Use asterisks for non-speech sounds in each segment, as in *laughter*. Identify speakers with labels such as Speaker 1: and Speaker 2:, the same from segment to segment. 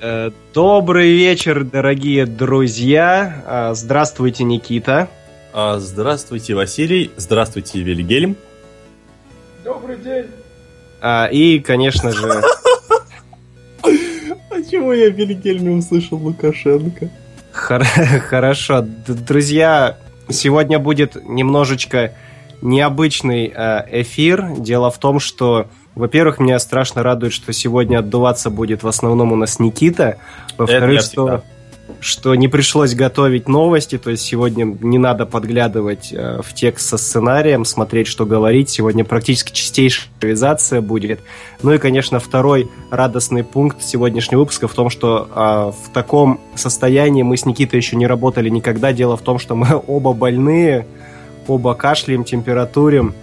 Speaker 1: Э, добрый вечер, дорогие друзья. А, здравствуйте, Никита.
Speaker 2: А, здравствуйте, Василий. Здравствуйте, Вильгельм.
Speaker 3: Добрый день.
Speaker 1: А, и, конечно же... *laughs*
Speaker 2: Почему я Вильгельм не услышал Лукашенко?
Speaker 1: Хорошо. Друзья, сегодня будет немножечко необычный эфир. Дело в том, что во-первых, меня страшно радует, что сегодня отдуваться будет в основном у нас Никита. Во-вторых, что, что не пришлось готовить новости, то есть сегодня не надо подглядывать э, в текст со сценарием, смотреть, что говорить. Сегодня практически чистейшая импровизация будет. Ну и, конечно, второй радостный пункт сегодняшнего выпуска в том, что э, в таком состоянии мы с Никитой еще не работали никогда. Дело в том, что мы *laughs* оба больные, оба кашляем, температурим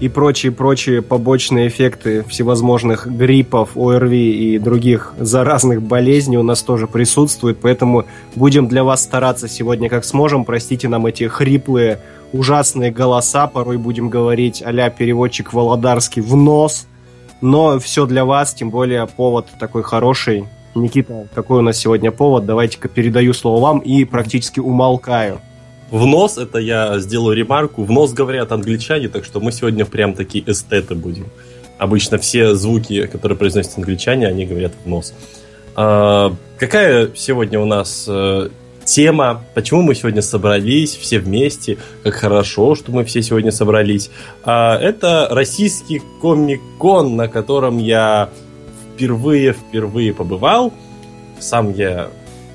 Speaker 1: и прочие-прочие побочные эффекты всевозможных гриппов, ОРВИ и других заразных болезней у нас тоже присутствуют, поэтому будем для вас стараться сегодня как сможем. Простите нам эти хриплые, ужасные голоса, порой будем говорить а переводчик Володарский в нос, но все для вас, тем более повод такой хороший. Никита, какой у нас сегодня повод? Давайте-ка передаю слово вам и практически умолкаю.
Speaker 2: В нос, это я сделаю ремарку, в нос говорят англичане, так что мы сегодня прям такие эстеты будем. Обычно все звуки, которые произносят англичане, они говорят в нос. А, какая сегодня у нас а, тема? Почему мы сегодня собрались все вместе? Как хорошо, что мы все сегодня собрались. А, это российский комик-кон, на котором я впервые-впервые побывал. Сам я,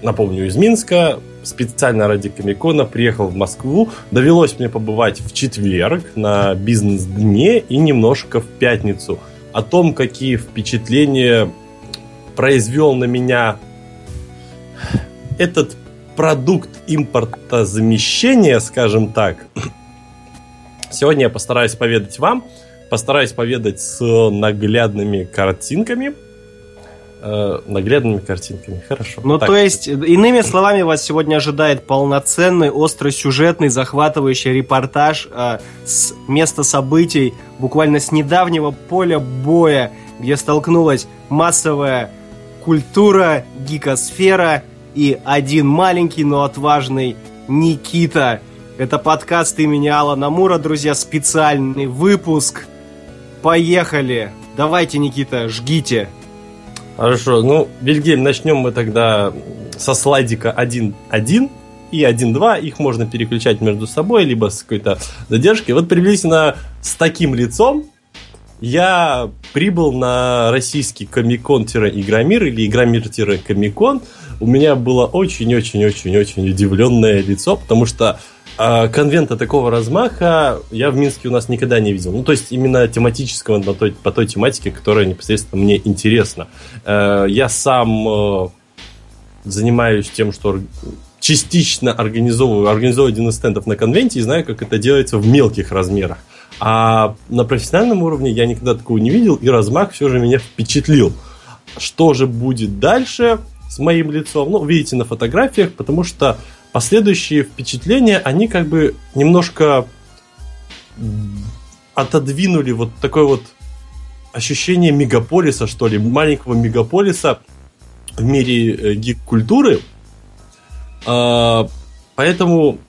Speaker 2: напомню, из Минска специально ради Комикона приехал в Москву. Довелось мне побывать в четверг на бизнес-дне и немножко в пятницу. О том, какие впечатления произвел на меня этот продукт импортозамещения, скажем так. *clears throat* Сегодня я постараюсь поведать вам, постараюсь поведать с наглядными картинками – э, наглядными картинками. Хорошо.
Speaker 1: Ну, так. то есть, иными словами, вас сегодня ожидает полноценный, остросюжетный, захватывающий репортаж э, с места событий, буквально с недавнего поля боя, где столкнулась массовая культура, гикосфера и один маленький, но отважный Никита. Это подкаст имени Алана Мура, друзья, специальный выпуск. Поехали! Давайте, Никита, жгите.
Speaker 2: Хорошо, ну, Вильгельм, начнем мы тогда со слайдика 1.1 и 1.2. Их можно переключать между собой, либо с какой-то задержкой. Вот приблизительно с таким лицом я прибыл на российский комикон-игромир или игромир-комикон. У меня было очень-очень-очень-очень удивленное лицо, потому что конвента такого размаха я в Минске у нас никогда не видел. Ну, то есть именно тематического по той, по той тематике, которая непосредственно мне интересна. Э, я сам э, занимаюсь тем, что частично организовываю, организовываю один из стендов на конвенте и знаю, как это делается в мелких размерах. А на профессиональном уровне я никогда такого не видел, и размах все же меня впечатлил. Что же будет дальше с моим лицом? Ну, видите на фотографиях, потому что последующие впечатления, они как бы немножко отодвинули вот такое вот ощущение мегаполиса, что ли, маленького мегаполиса в мире э, гик-культуры. А, поэтому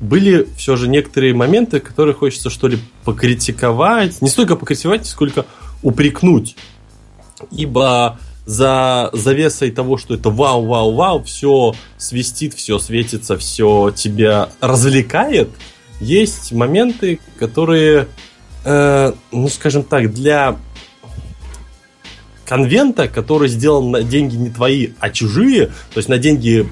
Speaker 2: были все же некоторые моменты, которые хочется что ли покритиковать. Не столько покритиковать, сколько упрекнуть. Ибо за завесой того, что это вау, вау, вау, все свистит, все светится, все тебя развлекает, есть моменты, которые, э, ну, скажем так, для конвента, который сделан на деньги не твои, а чужие, то есть на деньги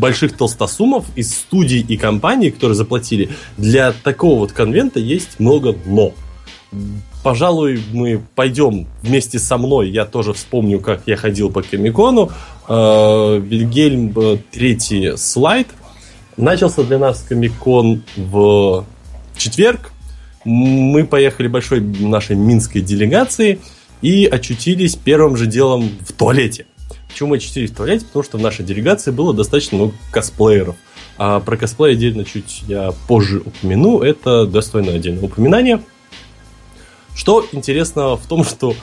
Speaker 2: больших толстосумов из студий и компаний, которые заплатили, для такого вот конвента есть много но пожалуй, мы пойдем вместе со мной. Я тоже вспомню, как я ходил по Комикону. Э, Вильгельм, э, третий слайд. Начался для нас Комикон в четверг. Мы поехали большой нашей минской делегацией и очутились первым же делом в туалете. Почему мы очутились в туалете? Потому что в нашей делегации было достаточно много косплееров. А про косплей отдельно чуть я позже упомяну. Это достойное отдельное упоминание – Что интересно в том, что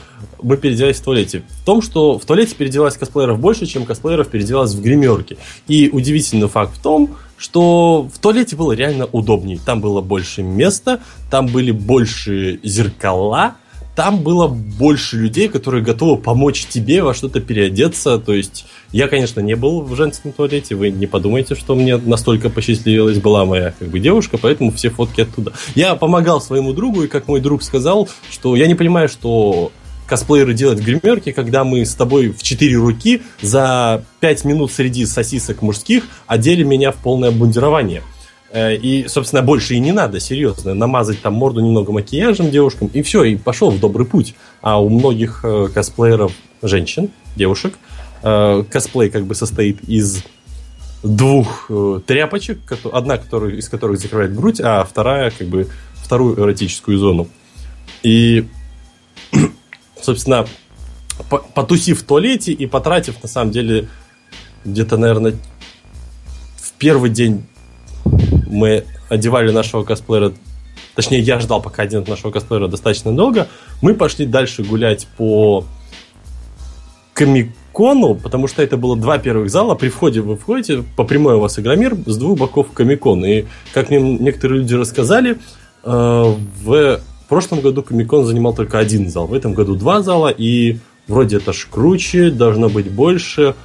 Speaker 2: мы переодевались в туалете? В том, что в туалете переодевалось косплееров больше, чем косплееров переодевалось в гримерке. И удивительный факт в том, что в туалете было реально удобнее. Там было больше места, там были больше зеркала, там было больше людей, которые готовы помочь тебе во что-то переодеться. То есть я, конечно, не был в женском туалете. Вы не подумайте, что мне настолько посчастливилась была моя как бы девушка, поэтому все фотки оттуда. Я помогал своему другу, и как мой друг сказал, что я не понимаю, что косплееры делать в гримерке, когда мы с тобой в четыре руки за пять минут среди сосисок мужских одели меня в полное обмундирование. Э, и, собственно, больше и не надо, серьезно. Намазать там морду немного макияжем девушкам, и все, и пошел в добрый путь. А у многих э, косплееров женщин, девушек, э, косплей как бы состоит из двух тряпочек, одна которая, из которых закрывает грудь, а вторая как бы вторую эротическую зону. И, *clears throat* собственно, потусив в туалете и потратив, на самом деле, где-то, наверное, в первый день мы одевали нашего косплеера, точнее, я ждал, пока оденут нашего косплеера достаточно долго, мы пошли дальше гулять по Комикону, потому что это было два первых зала. При входе вы входите, по прямой у вас Игромир, с двух боков Комикон. И, как мне некоторые люди рассказали, э, в прошлом году Комикон занимал только один зал, в этом году два зала, и вроде это ж круче, должно быть больше,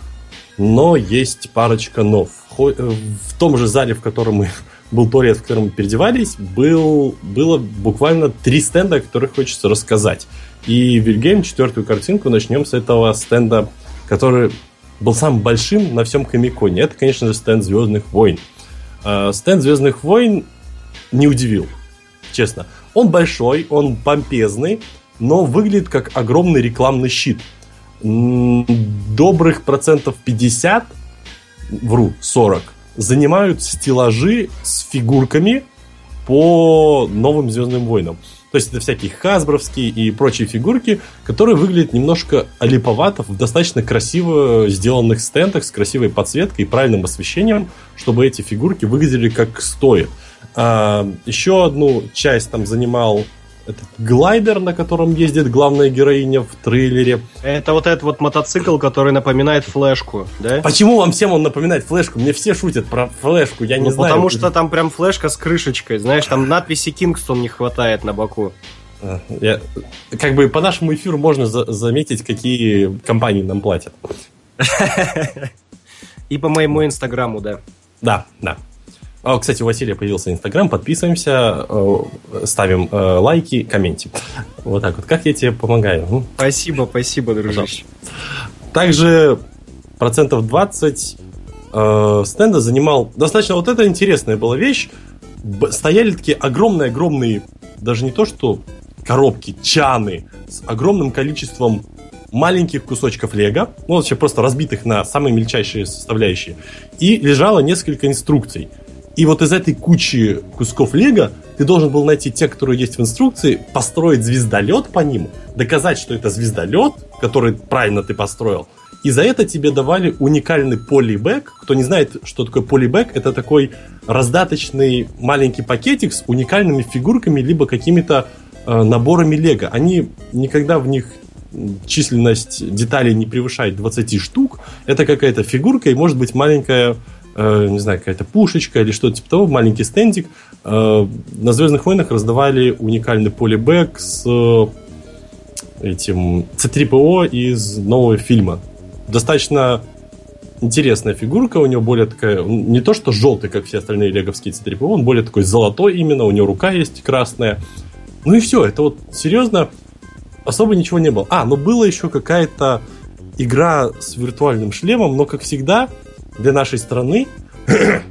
Speaker 2: но есть парочка нов. Э, в том же зале, в котором мы *laughs* был туалет, в котором мы переодевались, был, было буквально три стенда, о которых хочется рассказать. И Вильгельм четвертую картинку начнем с этого стенда, который был самым большим на всем Комиконе. Это, конечно же, стенд Звездных войн. А, стенд Звездных войн не удивил, честно. Он большой, он помпезный, но выглядит как огромный рекламный щит. Добрых процентов 50, вру, 40, занимают стеллажи с фигурками по новым Звездным войнам. То есть это всякие хасбровские и прочие фигурки, которые выглядят немножко олиповато в достаточно красиво сделанных стендах с красивой подсветкой и правильным освещением, чтобы эти фигурки выглядели как стоят. А, еще одну часть там занимал этот глайдер, на котором ездит главная героиня в трейлере.
Speaker 1: Это вот этот вот мотоцикл, который напоминает флешку, да?
Speaker 2: Почему вам всем он напоминает флешку? Мне все шутят про флешку, я не ну, знаю.
Speaker 1: Потому что там прям флешка с крышечкой, знаешь, там надписи Kingston не хватает на боку.
Speaker 2: А, я, как бы по нашему эфиру можно за заметить, какие компании нам платят. *laughs*
Speaker 1: И по моему инстаграму, да.
Speaker 2: Да, да. О, кстати, у Василия появился Инстаграм, подписываемся, э, ставим э, лайки, комменти. Вот так вот. Как я тебе помогаю? Ну.
Speaker 1: Спасибо, спасибо, дружище.
Speaker 2: Также процентов 20 э, стенда занимал... Достаточно вот это интересная была вещь. Стояли такие огромные-огромные, даже не то что коробки, чаны с огромным количеством маленьких кусочков лего, ну, вообще просто разбитых на самые мельчайшие составляющие, и лежало несколько инструкций – и вот из этой кучи кусков лего ты должен был найти те, которые есть в инструкции, построить звездолет по ним, доказать, что это звездолет, который правильно ты построил, и за это тебе давали уникальный полибэк. Кто не знает, что такое полибэк, это такой раздаточный маленький пакетик с уникальными фигурками, либо какими-то э, наборами лего. Они никогда в них численность деталей не превышает 20 штук. Это какая-то фигурка и может быть маленькая э, не знаю, какая-то пушечка или что-то типа того, маленький стендик. Э, на Звездных войнах раздавали уникальный полибэк с э, этим C3PO из нового фильма. Достаточно интересная фигурка, у него более такая, не то что желтый, как все остальные леговские C3PO, он более такой золотой именно, у него рука есть красная. Ну и все, это вот серьезно, особо ничего не было. А, но была еще какая-то игра с виртуальным шлемом, но, как всегда, для нашей страны *clears throat*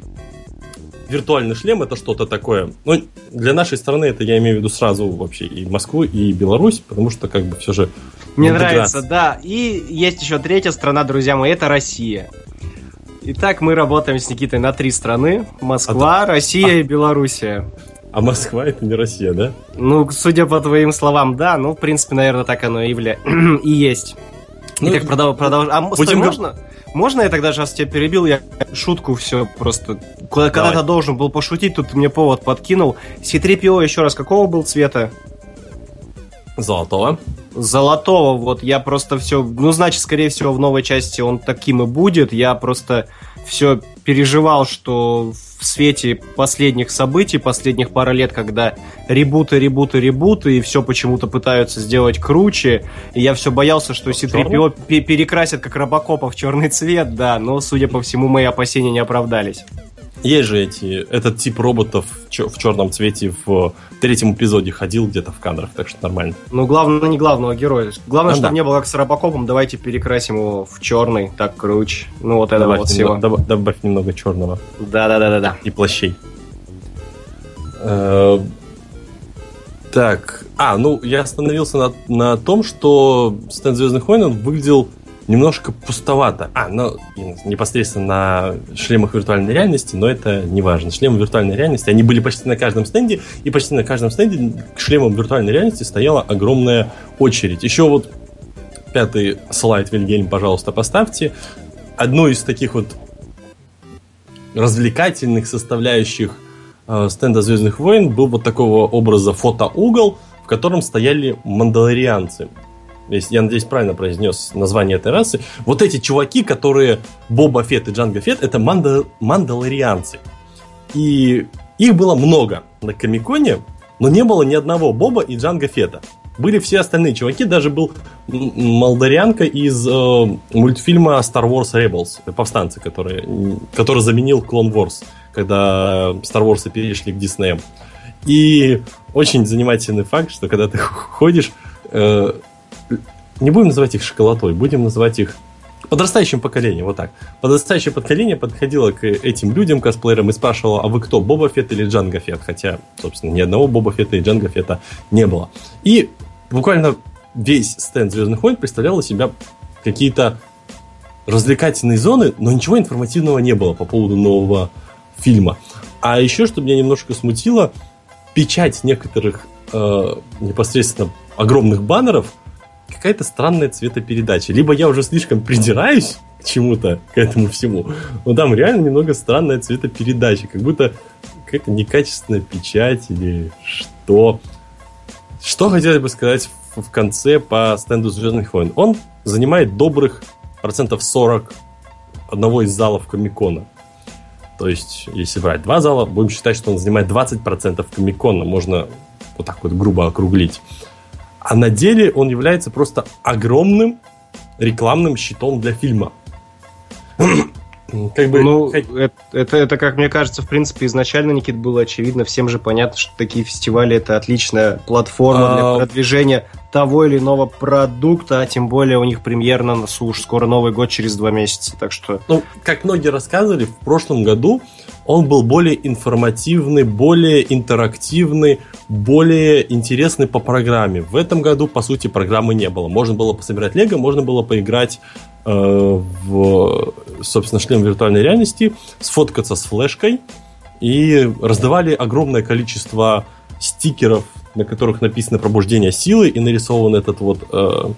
Speaker 2: виртуальный шлем это что-то такое. Ну, для нашей страны это я имею в виду сразу вообще и Москву, и Беларусь, потому что как бы все же...
Speaker 1: Мне нравится, да. И есть еще третья страна, друзья мои, это Россия. Итак, мы работаем с Никитой на три страны. Москва, а Россия а... и Белоруссия.
Speaker 2: А Москва это не Россия, да?
Speaker 1: Ну, судя по твоим словам, да. Ну, в принципе, наверное, так оно и, явля... *clears throat* и есть. Ну, Итак, продолжим. Продолж... А будем... стой, можно? Можно я тогда сейчас тебя перебил? Я шутку все просто... Когда-то должен был пошутить, тут ты мне повод подкинул. C3PO еще раз какого был цвета?
Speaker 2: Золотого.
Speaker 1: Золотого, вот я просто все... Ну, значит, скорее всего, в новой части он таким и будет. Я просто все переживал, что в свете последних событий, последних пары лет, когда ребуты, ребуты, ребуты, и все почему-то пытаются сделать круче, и я все боялся, что C-3PO перекрасят как Робокопа в черный цвет, да, но, судя по всему, мои опасения не оправдались.
Speaker 2: Есть же эти, этот тип роботов в черном цвете в третьем эпизоде ходил где-то в кадрах, так что нормально.
Speaker 1: Ну, главное, не главного героя. Главное, ну, чтобы да. не было как с Робокопом, давайте перекрасим его в черный, так круче. Ну, вот это вот всего.
Speaker 2: Добавь, добавь немного черного.
Speaker 1: Да-да-да-да.
Speaker 2: И плащей. Э, так, а, ну, я остановился на, на том, что стенд Звездных войн выглядел немножко пустовато. А, ну, непосредственно на шлемах виртуальной реальности, но это не важно. Шлемы виртуальной реальности, они были почти на каждом стенде, и почти на каждом стенде к шлемам виртуальной реальности стояла огромная очередь. Еще вот пятый слайд, Вильгельм, пожалуйста, поставьте. Одну из таких вот развлекательных составляющих э, стенда Звездных войн был вот такого образа фотоугол, в котором стояли мандалорианцы я надеюсь, правильно произнес название этой расы, вот эти чуваки, которые Боба Фет и Джанго Фет, это манда, мандалорианцы. И их было много на Комиконе, но не было ни одного Боба и Джанго Фета. Были все остальные чуваки, даже был молдарианка из э, мультфильма Star Wars Rebels, повстанцы, который, который заменил Clone Wars, когда Star Wars перешли к Диснеям. И очень занимательный факт, что когда ты *laughs* ходишь, э, не будем называть их шоколатой, будем называть их подрастающим поколением, вот так. Подрастающее поколение подходило к этим людям, косплеерам, и спрашивало, а вы кто, Боба Фетт или Джанго Фетт? Хотя, собственно, ни одного Боба Фетта и Джанго Фетта не было. И буквально весь стенд Звездных войн представлял из себя какие-то развлекательные зоны, но ничего информативного не было по поводу нового фильма. А еще, что меня немножко смутило, печать некоторых э, непосредственно огромных баннеров – какая-то странная цветопередача. Либо я уже слишком придираюсь к чему-то, к этому всему, но там реально немного странная цветопередача, как будто какая-то некачественная печать или что. Что хотелось бы сказать в конце по стенду Звездных войн? Он занимает добрых процентов 40 одного из залов Комикона. То есть, если брать два зала, будем считать, что он занимает 20% Комикона. Можно вот так вот грубо округлить. А на деле он является просто огромным рекламным щитом для фильма.
Speaker 1: Как бы, ну, это, это, это, как мне кажется, в принципе, изначально, Никит, было очевидно. Всем же понятно, что такие фестивали это отличная платформа для а, продвижения того или иного продукта, а тем более у них премьер на носу уж скоро Новый год через два месяца, так что...
Speaker 2: Ну, как многие рассказывали, в прошлом году он был более информативный, более интерактивный, более интересный по программе. В этом году, по сути, программы не было. Можно было пособирать лего, можно было поиграть э, в, собственно, шлем виртуальной реальности, сфоткаться с флешкой, и раздавали огромное количество стикеров на которых написано пробуждение силы и нарисован этот вот э,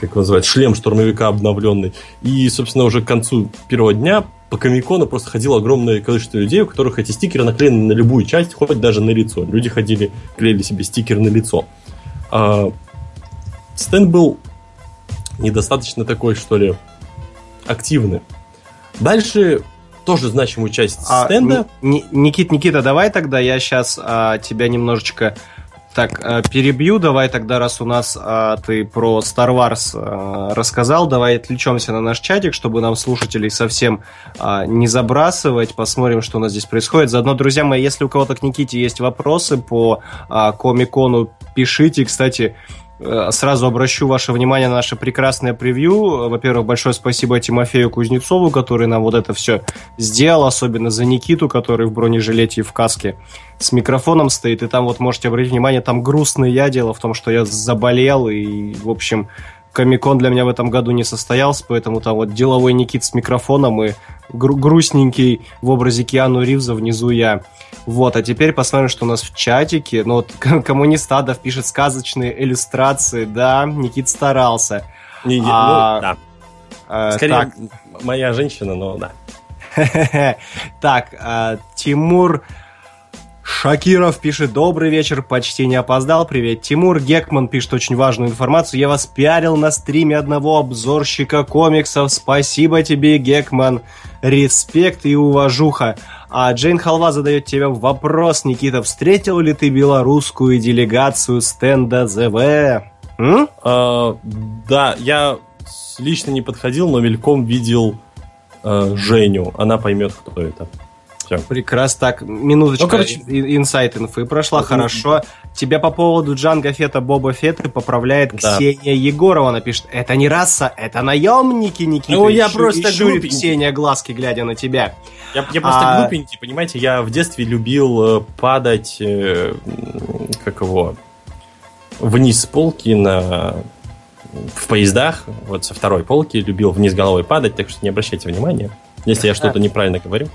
Speaker 2: как называют, шлем штурмовика обновленный. И, собственно, уже к концу первого дня по Комикону просто ходило огромное количество людей, у которых эти стикеры наклеены на любую часть, хоть даже на лицо. Люди ходили, клеили себе стикер на лицо. А, стенд был недостаточно такой, что ли, активный. Дальше тоже значимую часть а, стенда.
Speaker 1: Никит, Никита, давай тогда я сейчас а, тебя немножечко так а, перебью. Давай тогда, раз у нас а, ты про Star Wars а, рассказал, давай отвлечемся на наш чатик, чтобы нам слушателей совсем а, не забрасывать. Посмотрим, что у нас здесь происходит. Заодно, друзья мои, если у кого-то к Никите есть вопросы по а, Комикону, пишите. Кстати, Э, сразу обращу ваше внимание на наше прекрасное превью. Во-первых, большое спасибо Тимофею Кузнецову, который нам вот это все сделал, особенно за Никиту, который в бронежилете и в каске с микрофоном стоит. И там вот можете обратить внимание, там грустный я. Дело в том, что я заболел и, в общем, Комикон для меня в этом году не состоялся, поэтому там вот деловой Никит с микрофоном и гру- грустненький в образе Киану Ривза внизу я. Вот, а теперь посмотрим, что у нас в чатике. Ну вот *laughs* коммунист Адов пишет сказочные иллюстрации, да, Никит старался.
Speaker 2: Не, не, а, ну, да. А, Скорее, так. моя женщина, но да. *laughs*
Speaker 1: так, а, Тимур Шакиров пишет «Добрый вечер, почти не опоздал, привет». Тимур Гекман пишет очень важную информацию. «Я вас пиарил на стриме одного обзорщика комиксов. Спасибо тебе, Гекман. Респект и уважуха». А Джейн Халва задает тебе вопрос, Никита, встретил ли ты белорусскую делегацию стенда ЗВ?
Speaker 2: А, да, я лично не подходил, но мельком видел э, Женю. Она поймет, кто это.
Speaker 1: Все. Прекрасно. Так, минуточка. Ну, короче... Инсайт инфы прошла, хорошо. Тебя по поводу Джанга Фета Боба Фетты поправляет да. Ксения Егорова. Она пишет, это не раса, это наемники, Никита.
Speaker 2: Ну, я просто глупенький.
Speaker 1: Ксения глазки, глядя на тебя.
Speaker 2: Я, я просто а... глупенький, понимаете? Я в детстве любил э, падать, э, как его, вниз с полки на в поездах, вот со второй полки, любил вниз головой падать, так что не обращайте внимания, если я что-то неправильно говорю.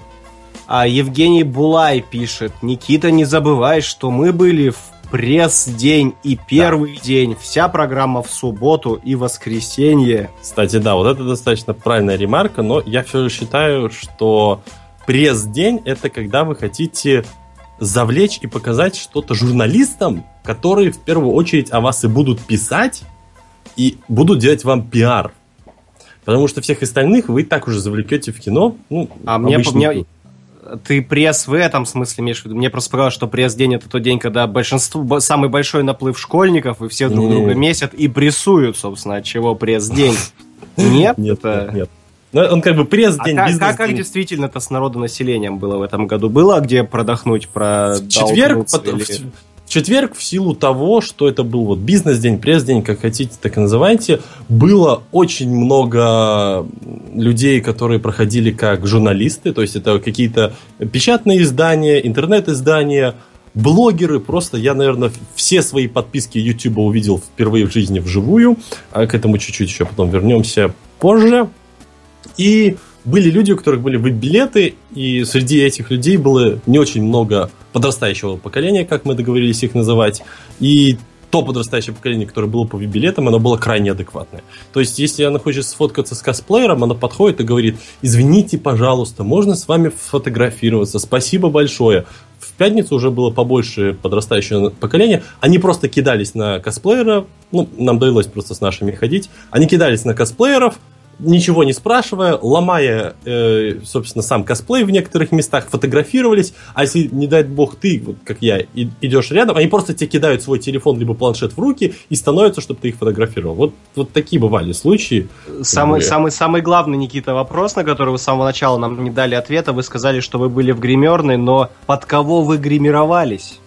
Speaker 1: А Евгений Булай пишет, Никита, не забывай, что мы были в пресс-день и первый да. день. Вся программа в субботу и воскресенье.
Speaker 2: Кстати, да, вот это достаточно правильная ремарка, но я все же считаю, что пресс-день это когда вы хотите завлечь и показать что-то журналистам, которые в первую очередь о вас и будут писать, и будут делать вам пиар. Потому что всех остальных вы и так уже завлекете в кино. Ну,
Speaker 1: а мне, мне, ты пресс в этом смысле имеешь в виду? Мне просто показалось, что пресс-день это тот день, когда большинство, самый большой наплыв школьников, и все друг друга месят и прессуют, собственно, от чего пресс-день. *laughs* Нет?
Speaker 2: Нет, нет. Ну, он как бы пресс-день,
Speaker 1: а как, как действительно-то с народонаселением было в этом году? Было где продохнуть, про
Speaker 2: В четверг, или четверг в силу того, что это был вот бизнес-день, пресс-день, как хотите, так и называйте, было очень много людей, которые проходили как журналисты, то есть это какие-то печатные издания, интернет-издания, блогеры, просто я, наверное, все свои подписки YouTube увидел впервые в жизни вживую, а к этому чуть-чуть еще потом вернемся позже. И были люди, у которых были билеты, и среди этих людей было не очень много подрастающего поколения, как мы договорились их называть, и то подрастающее поколение, которое было по билетам, оно было крайне адекватное. То есть, если она хочет сфоткаться с косплеером, она подходит и говорит, извините, пожалуйста, можно с вами фотографироваться, спасибо большое. В пятницу уже было побольше подрастающего поколения. Они просто кидались на косплеера, ну, нам довелось просто с нашими ходить, они кидались на косплееров, ничего не спрашивая, ломая, э, собственно, сам косплей в некоторых местах, фотографировались, а если, не дай бог, ты, вот как я, и, идешь рядом, они просто тебе кидают свой телефон либо планшет в руки и становятся, чтобы ты их фотографировал. Вот, вот такие бывали случаи.
Speaker 1: Самый, самый, самый главный, Никита, вопрос, на который вы с самого начала нам не дали ответа, вы сказали, что вы были в гримерной, но под кого вы гримировались?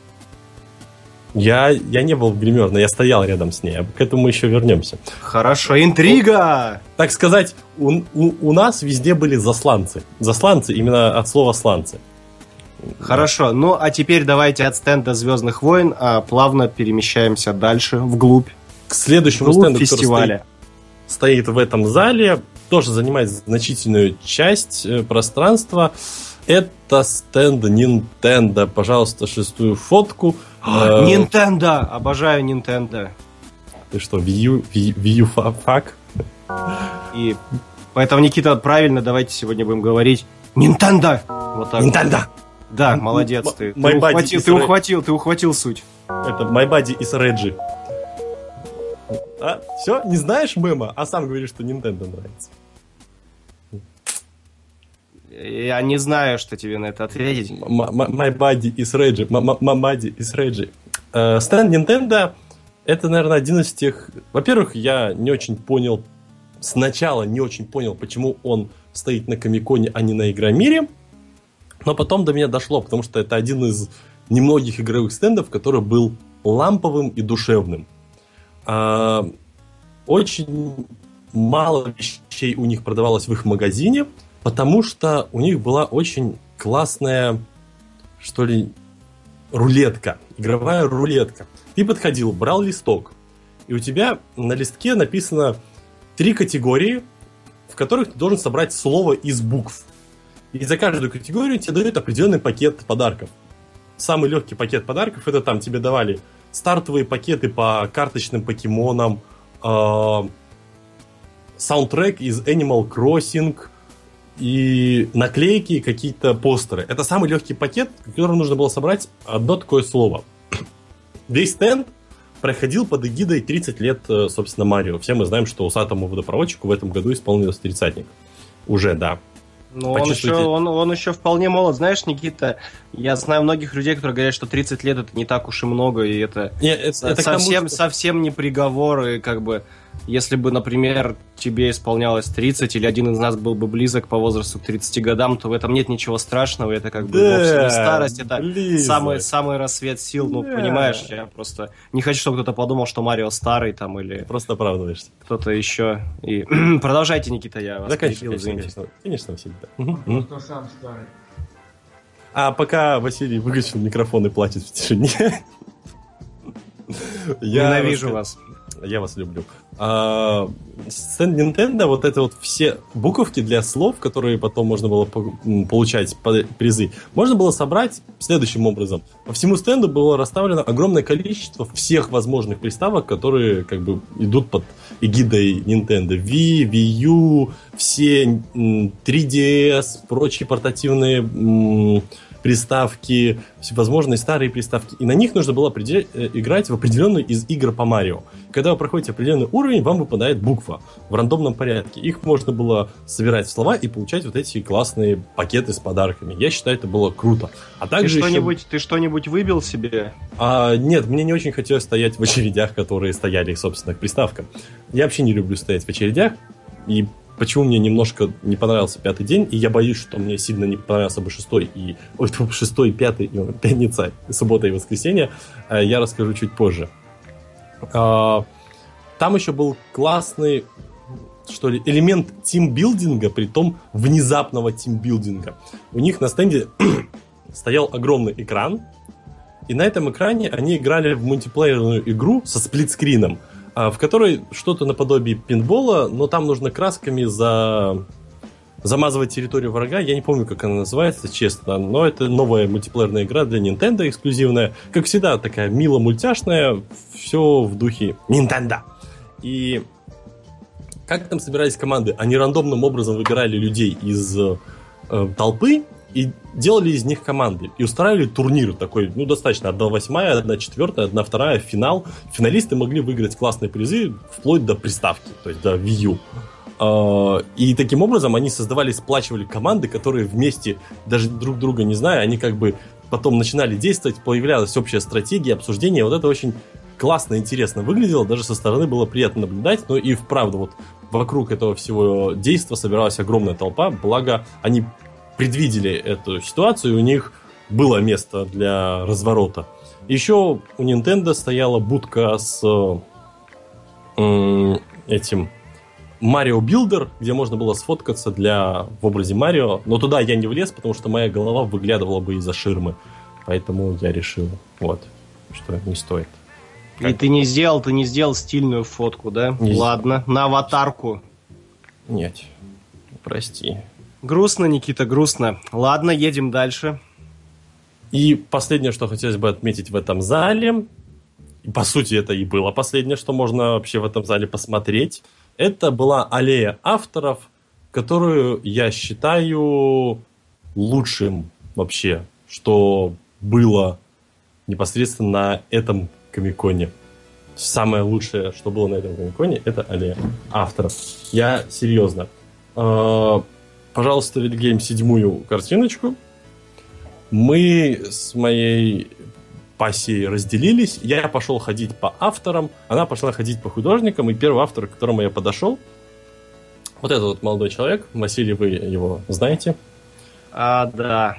Speaker 2: Я, я не был в гримерной, я стоял рядом с ней. А к этому еще вернемся.
Speaker 1: Хорошо, интрига!
Speaker 2: Так сказать, у, у, у нас везде были засланцы. Засланцы именно от слова сланцы.
Speaker 1: Хорошо, ну а теперь давайте от стенда Звездных войн а, плавно перемещаемся дальше, вглубь.
Speaker 2: К следующему вглубь стенду, фестиваля. Стоит, стоит в этом зале, тоже занимает значительную часть э, пространства. Это стенд Nintendo. Пожалуйста, шестую фотку.
Speaker 1: Э, Nintendo! Обожаю Nintendo.
Speaker 2: Ты что, Wii U фак?
Speaker 1: И поэтому, Никита, правильно, давайте сегодня будем говорить Nintendo!
Speaker 2: Вот так. Nintendo!
Speaker 1: Да, молодец ты. Ты ухватил, ты ухватил, ты ухватил суть.
Speaker 2: Это My Buddy is Reggie. А, все, не знаешь мема, а сам говоришь, что Nintendo нравится.
Speaker 1: Я не знаю, что тебе на это ответить.
Speaker 2: My body is Reggie. My body is Reggie. Стенд Nintendo это, наверное, один из тех... Во-первых, я не очень понял, сначала не очень понял, почему он стоит на Комиконе, а не на Игромире. Но потом до меня дошло, потому что это один из немногих игровых стендов, который был ламповым и душевным. А, очень мало вещей у них продавалось в их магазине – Потому что у них была очень классная, что ли, рулетка, игровая рулетка. Ты подходил, брал листок, и у тебя на листке написано три категории, в которых ты должен собрать слово из букв. И за каждую категорию тебе дают определенный пакет подарков. Самый легкий пакет подарков это там тебе давали стартовые пакеты по карточным покемонам, э, саундтрек из Animal Crossing, и наклейки, какие-то постеры. Это самый легкий пакет, в котором нужно было собрать одно такое слово. *clears throat* Весь стенд проходил под эгидой 30 лет, э, собственно, Марио. Все мы знаем, что усатому водопроводчику в этом году исполнилось тридцатник. Уже, да.
Speaker 1: Ну, он еще, он, он еще вполне молод. Знаешь, Никита, я знаю многих людей, которые говорят, что 30 лет это не так уж и много, и это, Нет, это, это совсем, тому, что... совсем не приговор, и как бы если бы, например, тебе исполнялось 30, или один из нас был бы близок по возрасту к 30 годам, то в этом нет ничего страшного, это как бы да, вовсе не старость, это самый, самый рассвет сил, ну, да. понимаешь, я просто не хочу, чтобы кто-то подумал, что Марио старый там, или...
Speaker 2: Просто оправдываешься.
Speaker 1: Кто-то еще. И *clears throat* продолжайте, Никита, я вас
Speaker 2: да, конечно, перебил, конечно, конечно, конечно, всегда.
Speaker 3: Угу. Кто сам старый.
Speaker 2: А пока Василий выключил микрофон и платит в тишине. *laughs*
Speaker 1: Я Ненавижу вас.
Speaker 2: Я вас люблю. А, стенд Nintendo, вот это вот все буковки для слов, которые потом можно было получать призы, можно было собрать следующим образом. По всему стенду было расставлено огромное количество всех возможных приставок, которые как бы идут под эгидой Nintendo. Wii, Wii U, все 3DS, прочие портативные приставки, всевозможные старые приставки, и на них нужно было. Э, играть в определенную из игр по Марио. Когда вы проходите определенный уровень, вам выпадает буква в рандомном порядке. Их можно было собирать в слова и получать вот эти классные пакеты с подарками. Я считаю, это было круто.
Speaker 1: А также ты что-нибудь, еще... ты что-нибудь выбил себе?
Speaker 2: А, нет, мне не очень хотелось стоять в очередях, которые стояли, собственно, к приставкам. Я вообще не люблю стоять в очередях, и почему мне немножко не понравился пятый день, и я боюсь, что мне сильно не понравился бы шестой и... Ой, *laughs* шестой, пятый, и пятница, суббота и воскресенье, э, я расскажу чуть позже. А, там еще был классный что ли, элемент тимбилдинга, при том внезапного тимбилдинга. У них на стенде *clears throat* стоял огромный экран, и на этом экране они играли в мультиплеерную игру со сплитскрином. А, в которой что-то наподобие пинбола, но там нужно красками за замазывать территорию врага. Я не помню, как она называется, честно, но это новая мультиплеерная игра для Nintendo эксклюзивная. Как всегда, такая мило-мультяшная, все в духе Nintendo. И как там собирались команды? Они рандомным образом выбирали людей из э, толпы и делали из них команды. И устраивали турнир такой, ну, достаточно, одна восьмая, одна четвертая, одна вторая, финал. Финалисты могли выиграть классные призы вплоть до приставки, то есть до Wii U. А, и таким образом они создавали, сплачивали команды, которые вместе, даже друг друга не зная, они как бы потом начинали действовать, появлялась общая стратегия, обсуждение. Вот это очень классно, интересно выглядело, даже со стороны было приятно наблюдать, но и вправду вот вокруг этого всего действия собиралась огромная толпа, благо они предвидели эту ситуацию, у них было место для разворота. Еще у Nintendo стояла будка с э, этим Марио Билдер, где можно было сфоткаться для в образе Марио, но туда я не влез, потому что моя голова выглядывала бы из-за ширмы. Поэтому я решил, вот, что не стоит.
Speaker 1: Как? И ты не сделал, ты не сделал стильную фотку, да? Не Ладно, на аватарку.
Speaker 2: Нет, прости.
Speaker 1: Грустно, Никита, грустно. Ладно, едем дальше.
Speaker 2: И последнее, что хотелось бы отметить в этом зале, по сути это и было последнее, что можно вообще в этом зале посмотреть, это была аллея авторов, которую я считаю лучшим вообще, что было непосредственно на этом комиконе. Самое лучшее, что было на этом комиконе, это аллея авторов. Я серьезно. Пожалуйста, Вильгельм, седьмую картиночку. Мы с моей пассией разделились. Я пошел ходить по авторам, она пошла ходить по художникам, и первый автор, к которому я подошел, вот этот вот молодой человек, Василий, вы его знаете?
Speaker 1: А, да.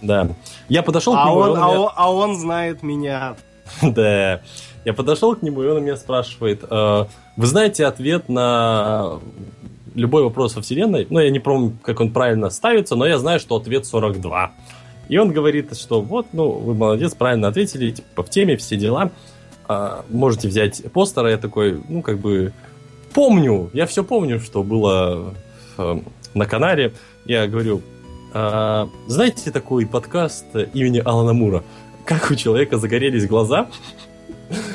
Speaker 2: Да. Я подошел
Speaker 1: а к нему, он, он а, меня... а он знает меня. *laughs*
Speaker 2: да. Я подошел к нему, и он меня спрашивает, э, вы знаете ответ на любой вопрос во Вселенной, ну, я не помню, как он правильно ставится, но я знаю, что ответ 42. И он говорит, что вот, ну, вы молодец, правильно ответили, типа, в теме, все дела. А, можете взять постер, я такой, ну, как бы, помню, я все помню, что было э, на канале. Я говорю, а, знаете такой подкаст имени Алана Мура? Как у человека загорелись глаза,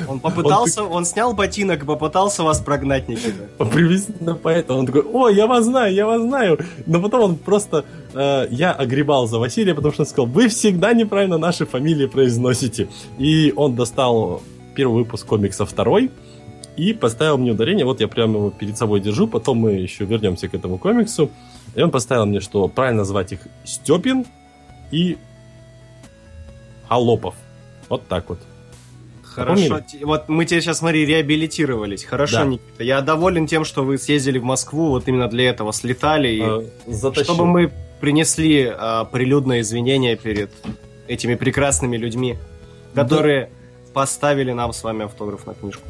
Speaker 1: Он попытался, он, он снял ботинок попытался вас прогнать, Никита.
Speaker 2: Приблизительно поэтому. Он такой, о, я вас знаю, я вас знаю. Но потом он просто... Э, я огребал за Василия, потому что он сказал, вы всегда неправильно наши фамилии произносите. И он достал первый выпуск комикса второй, и поставил мне ударение. Вот я прямо его перед собой держу, потом мы еще вернемся к этому комиксу. И он поставил мне, что правильно звать их Степин и Алопов. Вот так вот.
Speaker 1: Хорошо. Вот мы тебе сейчас, смотри, реабилитировались. Хорошо, да. Никита. Я доволен тем, что вы съездили в Москву, вот именно для этого слетали. И а, чтобы мы принесли а, прилюдное извинение перед этими прекрасными людьми, которые да. поставили нам с вами автограф на книжку.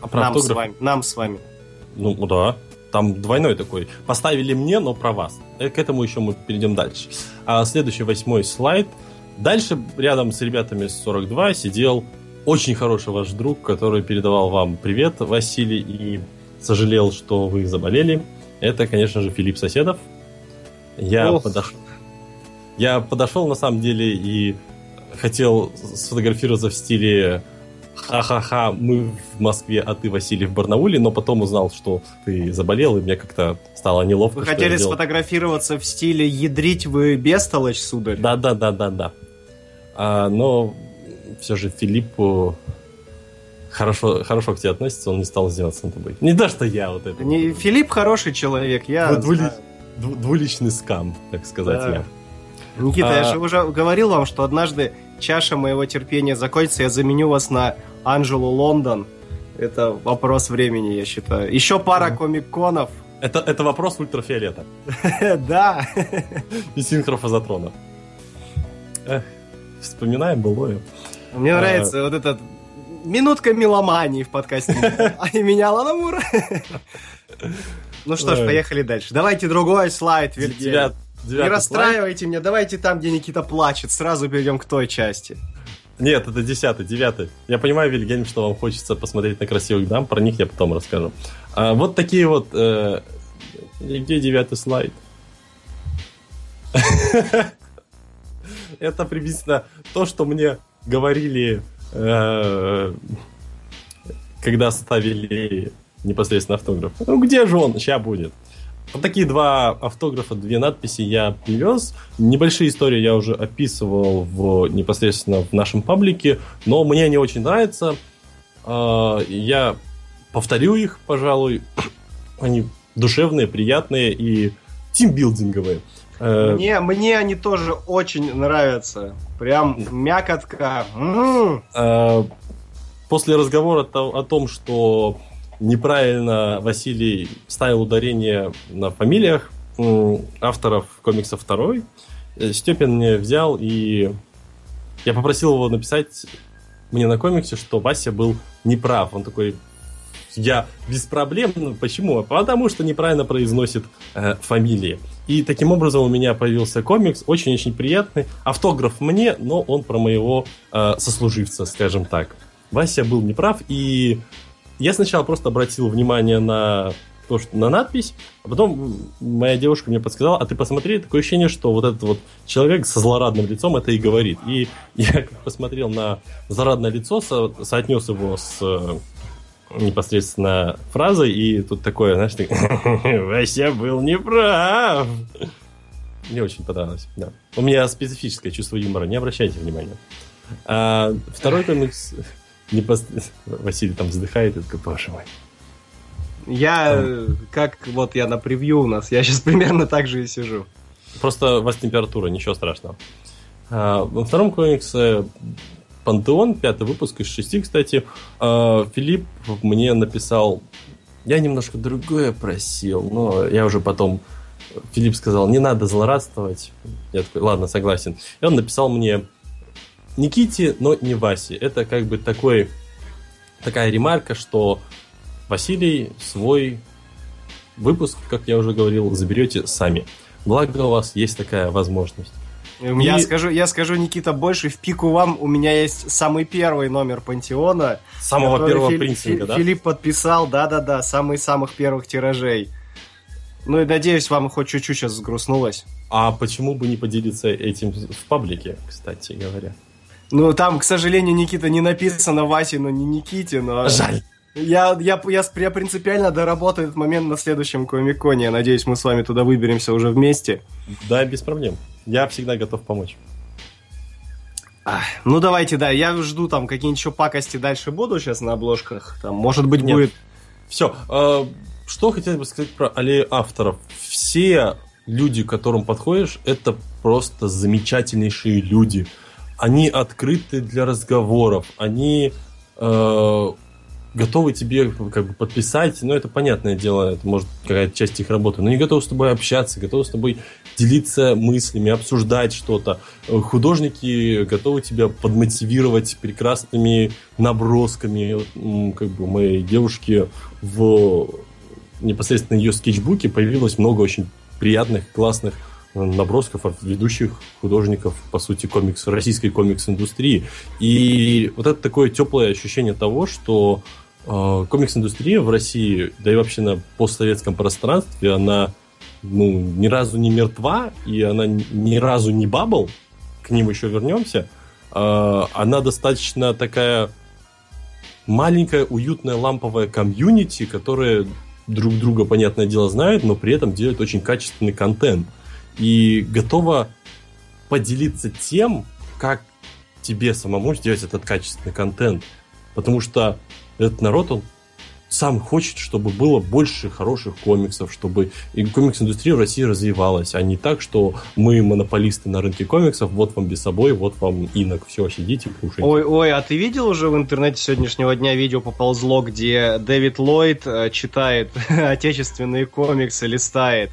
Speaker 2: А про нам автограф?
Speaker 1: с вами. Нам с вами.
Speaker 2: Ну да. Там двойной такой. Поставили мне, но про вас. Э, к этому еще мы перейдем дальше. А следующий восьмой слайд. Дальше рядом с ребятами с 42 сидел очень хороший ваш друг, который передавал вам привет, Василий, и сожалел, что вы заболели. Это, конечно же, Филипп Соседов. Я подошел. Я подошел на самом деле и хотел сфотографироваться в стиле ха-ха-ха, мы в Москве, а ты, Василий, в Барнауле, но потом узнал, что ты заболел, и мне как-то стало неловко.
Speaker 1: Вы хотели сфотографироваться в стиле «ядрить вы бестолочь, сударь»?
Speaker 2: Да-да-да-да-да. А, но все же Филиппу хорошо, хорошо к тебе относится, он не стал издеваться над тобой. Не то, что я вот это.
Speaker 1: Не, Филипп хороший человек, я...
Speaker 2: Двули... Двуличный скам, так сказать, да. я.
Speaker 1: Никита, а... я же уже говорил вам, что однажды чаша моего терпения закончится, я заменю вас на Анжелу Лондон. Это вопрос времени, я считаю. Еще пара комик-конов.
Speaker 2: Это, это вопрос ультрафиолета. *laughs*
Speaker 1: Да.
Speaker 2: И синхрофазотрона. Вспоминаем былое.
Speaker 1: Мне нравится вот этот минутка меломании в подкасте. *laughs* А и меня Ланамура. Ну что ж, поехали дальше. Давайте другой слайд, Вильгельм. Не расстраивайте меня, давайте там, где Никита плачет. Сразу перейдем к той части.
Speaker 2: Нет, это десятый, девятый. Я понимаю, Вильгельм, что вам хочется посмотреть на красивых дам, про них я потом расскажу. А, вот такие вот... Э, где девятый слайд? *laughs* Это приблизительно то, что мне говорили, э, когда ставили непосредственно автограф. Ну где же он? Сейчас будет. Вот такие два автографа, две надписи я привез. Небольшие истории я уже описывал в, непосредственно в нашем паблике, но мне они очень нравятся. А, я повторю их, пожалуй. *clears throat* Они душевные, приятные и тимбилдинговые.
Speaker 1: Э, мне, мне они тоже очень нравятся. Прям мякотка. М-м.
Speaker 2: Э, после разговора о том, что неправильно Василий ставил ударение на фамилиях авторов комикса второй. Э, Степин мне взял и я попросил его написать мне на комиксе, что Вася был неправ. Он такой, я без проблем. Почему? Потому что неправильно произносит э, фамилии. И таким образом у меня появился комикс, очень-очень приятный. Автограф мне, но он про моего э, сослуживца, скажем так. Вася был неправ, и я сначала просто обратил внимание на то, что на надпись, а потом моя девушка мне подсказала, а ты посмотри, такое ощущение, что вот этот вот человек со злорадным лицом это и говорит. И я *laughs* посмотрел на злорадное лицо, со, соотнес его с э, непосредственно фразой, и тут такое, знаешь, ты, *laughs* Вася был неправ. Мне очень понравилось, да. У меня специфическое чувство юмора, не обращайте внимания. А, второй комикс непосредственно... Василий там вздыхает и такой, боже мой.
Speaker 1: Я, как вот я на превью у нас, я сейчас примерно так же и сижу.
Speaker 2: Просто у вас температура, ничего страшного. А, во втором комиксе Пантеон, пятый выпуск из шести, кстати. А, Филипп мне написал, я немножко другое просил, но я уже потом Филипп сказал, не надо злорадствовать. Я такой, ладно, согласен. И он написал мне Никите, но не Васе. Это как бы такой, такая ремарка, что Василий свой выпуск, как я уже говорил, заберете сами. Благо у вас есть такая возможность.
Speaker 1: И... Я, скажу, я скажу, Никита, больше в пику вам. У меня есть самый первый номер Пантеона.
Speaker 2: Самого первого Фи- принцинга, да?
Speaker 1: Филипп подписал, да-да-да, самый самых первых тиражей. Ну и надеюсь, вам хоть чуть-чуть сейчас сгрустнулось.
Speaker 2: А почему бы не поделиться этим в паблике, кстати говоря?
Speaker 1: Ну, там, к сожалению, Никита не написано Васе, но не Никите, но...
Speaker 2: Жаль.
Speaker 1: Я, я, я, я принципиально доработаю этот момент на следующем Комиконе. Я надеюсь, мы с вами туда выберемся уже вместе.
Speaker 2: Да, без проблем. Я всегда готов помочь.
Speaker 1: Ну, давайте, да, я жду там какие-нибудь еще пакости дальше буду сейчас на обложках. Там, может быть,
Speaker 2: Нет.
Speaker 1: будет...
Speaker 2: Все. э, что хотелось бы сказать про аллею авторов. Все люди, к которым подходишь, это просто замечательнейшие люди. Они открыты для разговоров. Они э, готовы тебе как бы подписать, ну это понятное дело, это может какая-то часть их работы, но они готовы с тобой общаться, готовы с тобой делиться мыслями, обсуждать что-то. Э, Художники готовы тебя подмотивировать прекрасными набросками. Как бы моей девушки в непосредственно ее скетчбуке появилось много очень приятных, классных э, набросков от ведущих художников, по сути, комикс, российской комикс-индустрии. И вот это такое теплое ощущение того, что э, комикс-индустрия в России, да и вообще на постсоветском пространстве, она ну, ни разу не мертва, и она ни разу не бабл, к ним еще вернемся, Э, она достаточно такая маленькая, уютная, ламповая комьюнити, которая друг друга, понятное дело, знает, но при этом делает очень качественный контент. И готова поделиться тем, как тебе самому сделать этот качественный контент. Потому что этот народ, он сам хочет, чтобы было больше хороших комиксов, чтобы и комикс-индустрия в России развивалась, а не так, что мы монополисты на рынке комиксов, вот вам без собой, вот вам инок, все, сидите, кушайте.
Speaker 1: Ой, ой, а ты видел уже в интернете сегодняшнего дня видео поползло, где Дэвид Ллойд э, читает *laughs* отечественные комиксы, листает.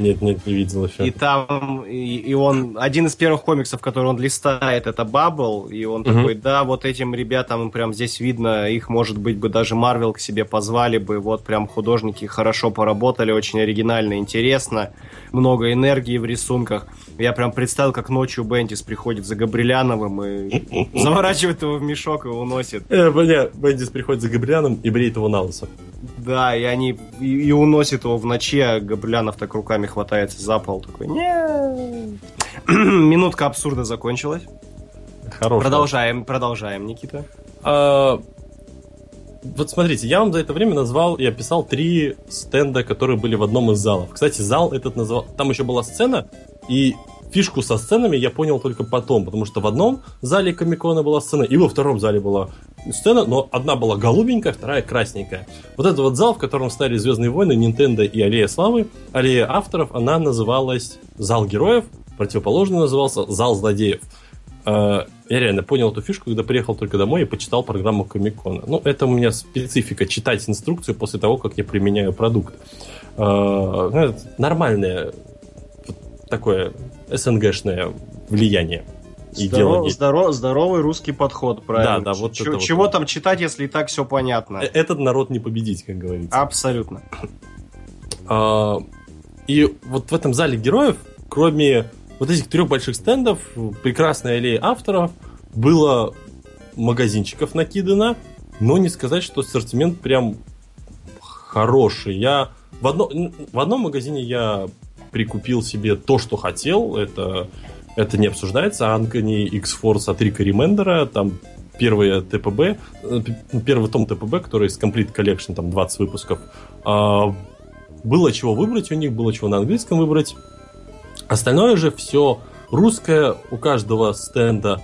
Speaker 2: Нет, нет, не видел еще.
Speaker 1: И там, и, и он, один из первых комиксов, который он листает, это Баббл, и он
Speaker 2: Мгм.
Speaker 1: такой, да, вот этим ребятам прям здесь видно, их, может быть, бы даже Марвел к себе позвали бы, вот прям художники хорошо поработали, очень оригинально, интересно, много энергии в рисунках. Я прям представил, как ночью Бендис приходит за Габриляновым и *laughs* заворачивает его в мешок и уносит.
Speaker 2: Э, Бендис приходит за Габрианом и бреет его на лысо.
Speaker 1: Да, и они и, и уносят его в ночи, а Габрилянов так руками хватается за пол, такой, нет. *clears throat* Минутка абсурда закончилась.
Speaker 2: Хорошо.
Speaker 1: Продолжаем, продолжаем, Никита.
Speaker 2: А, вот смотрите, я вам за это время назвал и описал три стенда, которые были в одном из залов. Кстати, зал этот назвал... Там еще была сцена, и фишку со сценами я понял только потом, потому что в одном зале Комикона была сцена, и во втором зале была сцена, но одна была голубенькая, вторая красненькая. Вот этот вот зал, в котором стали Звездные войны, Nintendo и Аллея Славы, Аллея авторов, она называлась Зал героев, противоположно назывался Зал злодеев. Э, Я реально понял эту фишку, когда приехал только домой и почитал программу Комикона. Ну, это у меня специфика читать инструкцию после того, как я применяю продукт. Э, ну, вот такое СНГшное влияние. И
Speaker 1: Здоро-
Speaker 2: делание.
Speaker 1: здоро- здоровый русский подход, правильно.
Speaker 2: Да, да, вот
Speaker 1: Ч-
Speaker 2: это вот.
Speaker 1: Чего там читать, если и так все понятно?
Speaker 2: Э, Этот народ не победить, как говорится.
Speaker 1: Абсолютно.
Speaker 2: А, И вот в этом зале героев, кроме вот этих трех больших стендов, прекрасной аллеи авторов, было магазинчиков накидано, но не сказать, что ассортимент прям хороший. Я в, одно- в одном магазине я прикупил себе то, что хотел. Это, это не обсуждается. Анкони X-Force от Рика Ремендера. Там первые ТПБ, э, первый том ТПБ, который из Complete Collection, там 20 выпусков. А, было чего выбрать у них, было чего на английском выбрать. Остальное же все русское, у каждого стенда,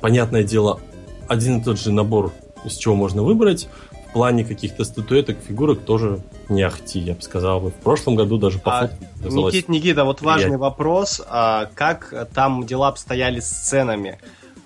Speaker 2: понятное дело, один и тот же набор, из чего можно выбрать. В плане каких-то статуэток, фигурок тоже не ахти, я бы сказал. В прошлом году даже по
Speaker 1: А, Никит, Никита, вот важный
Speaker 2: приятнее.
Speaker 1: вопрос. а как там дела обстояли с ценами?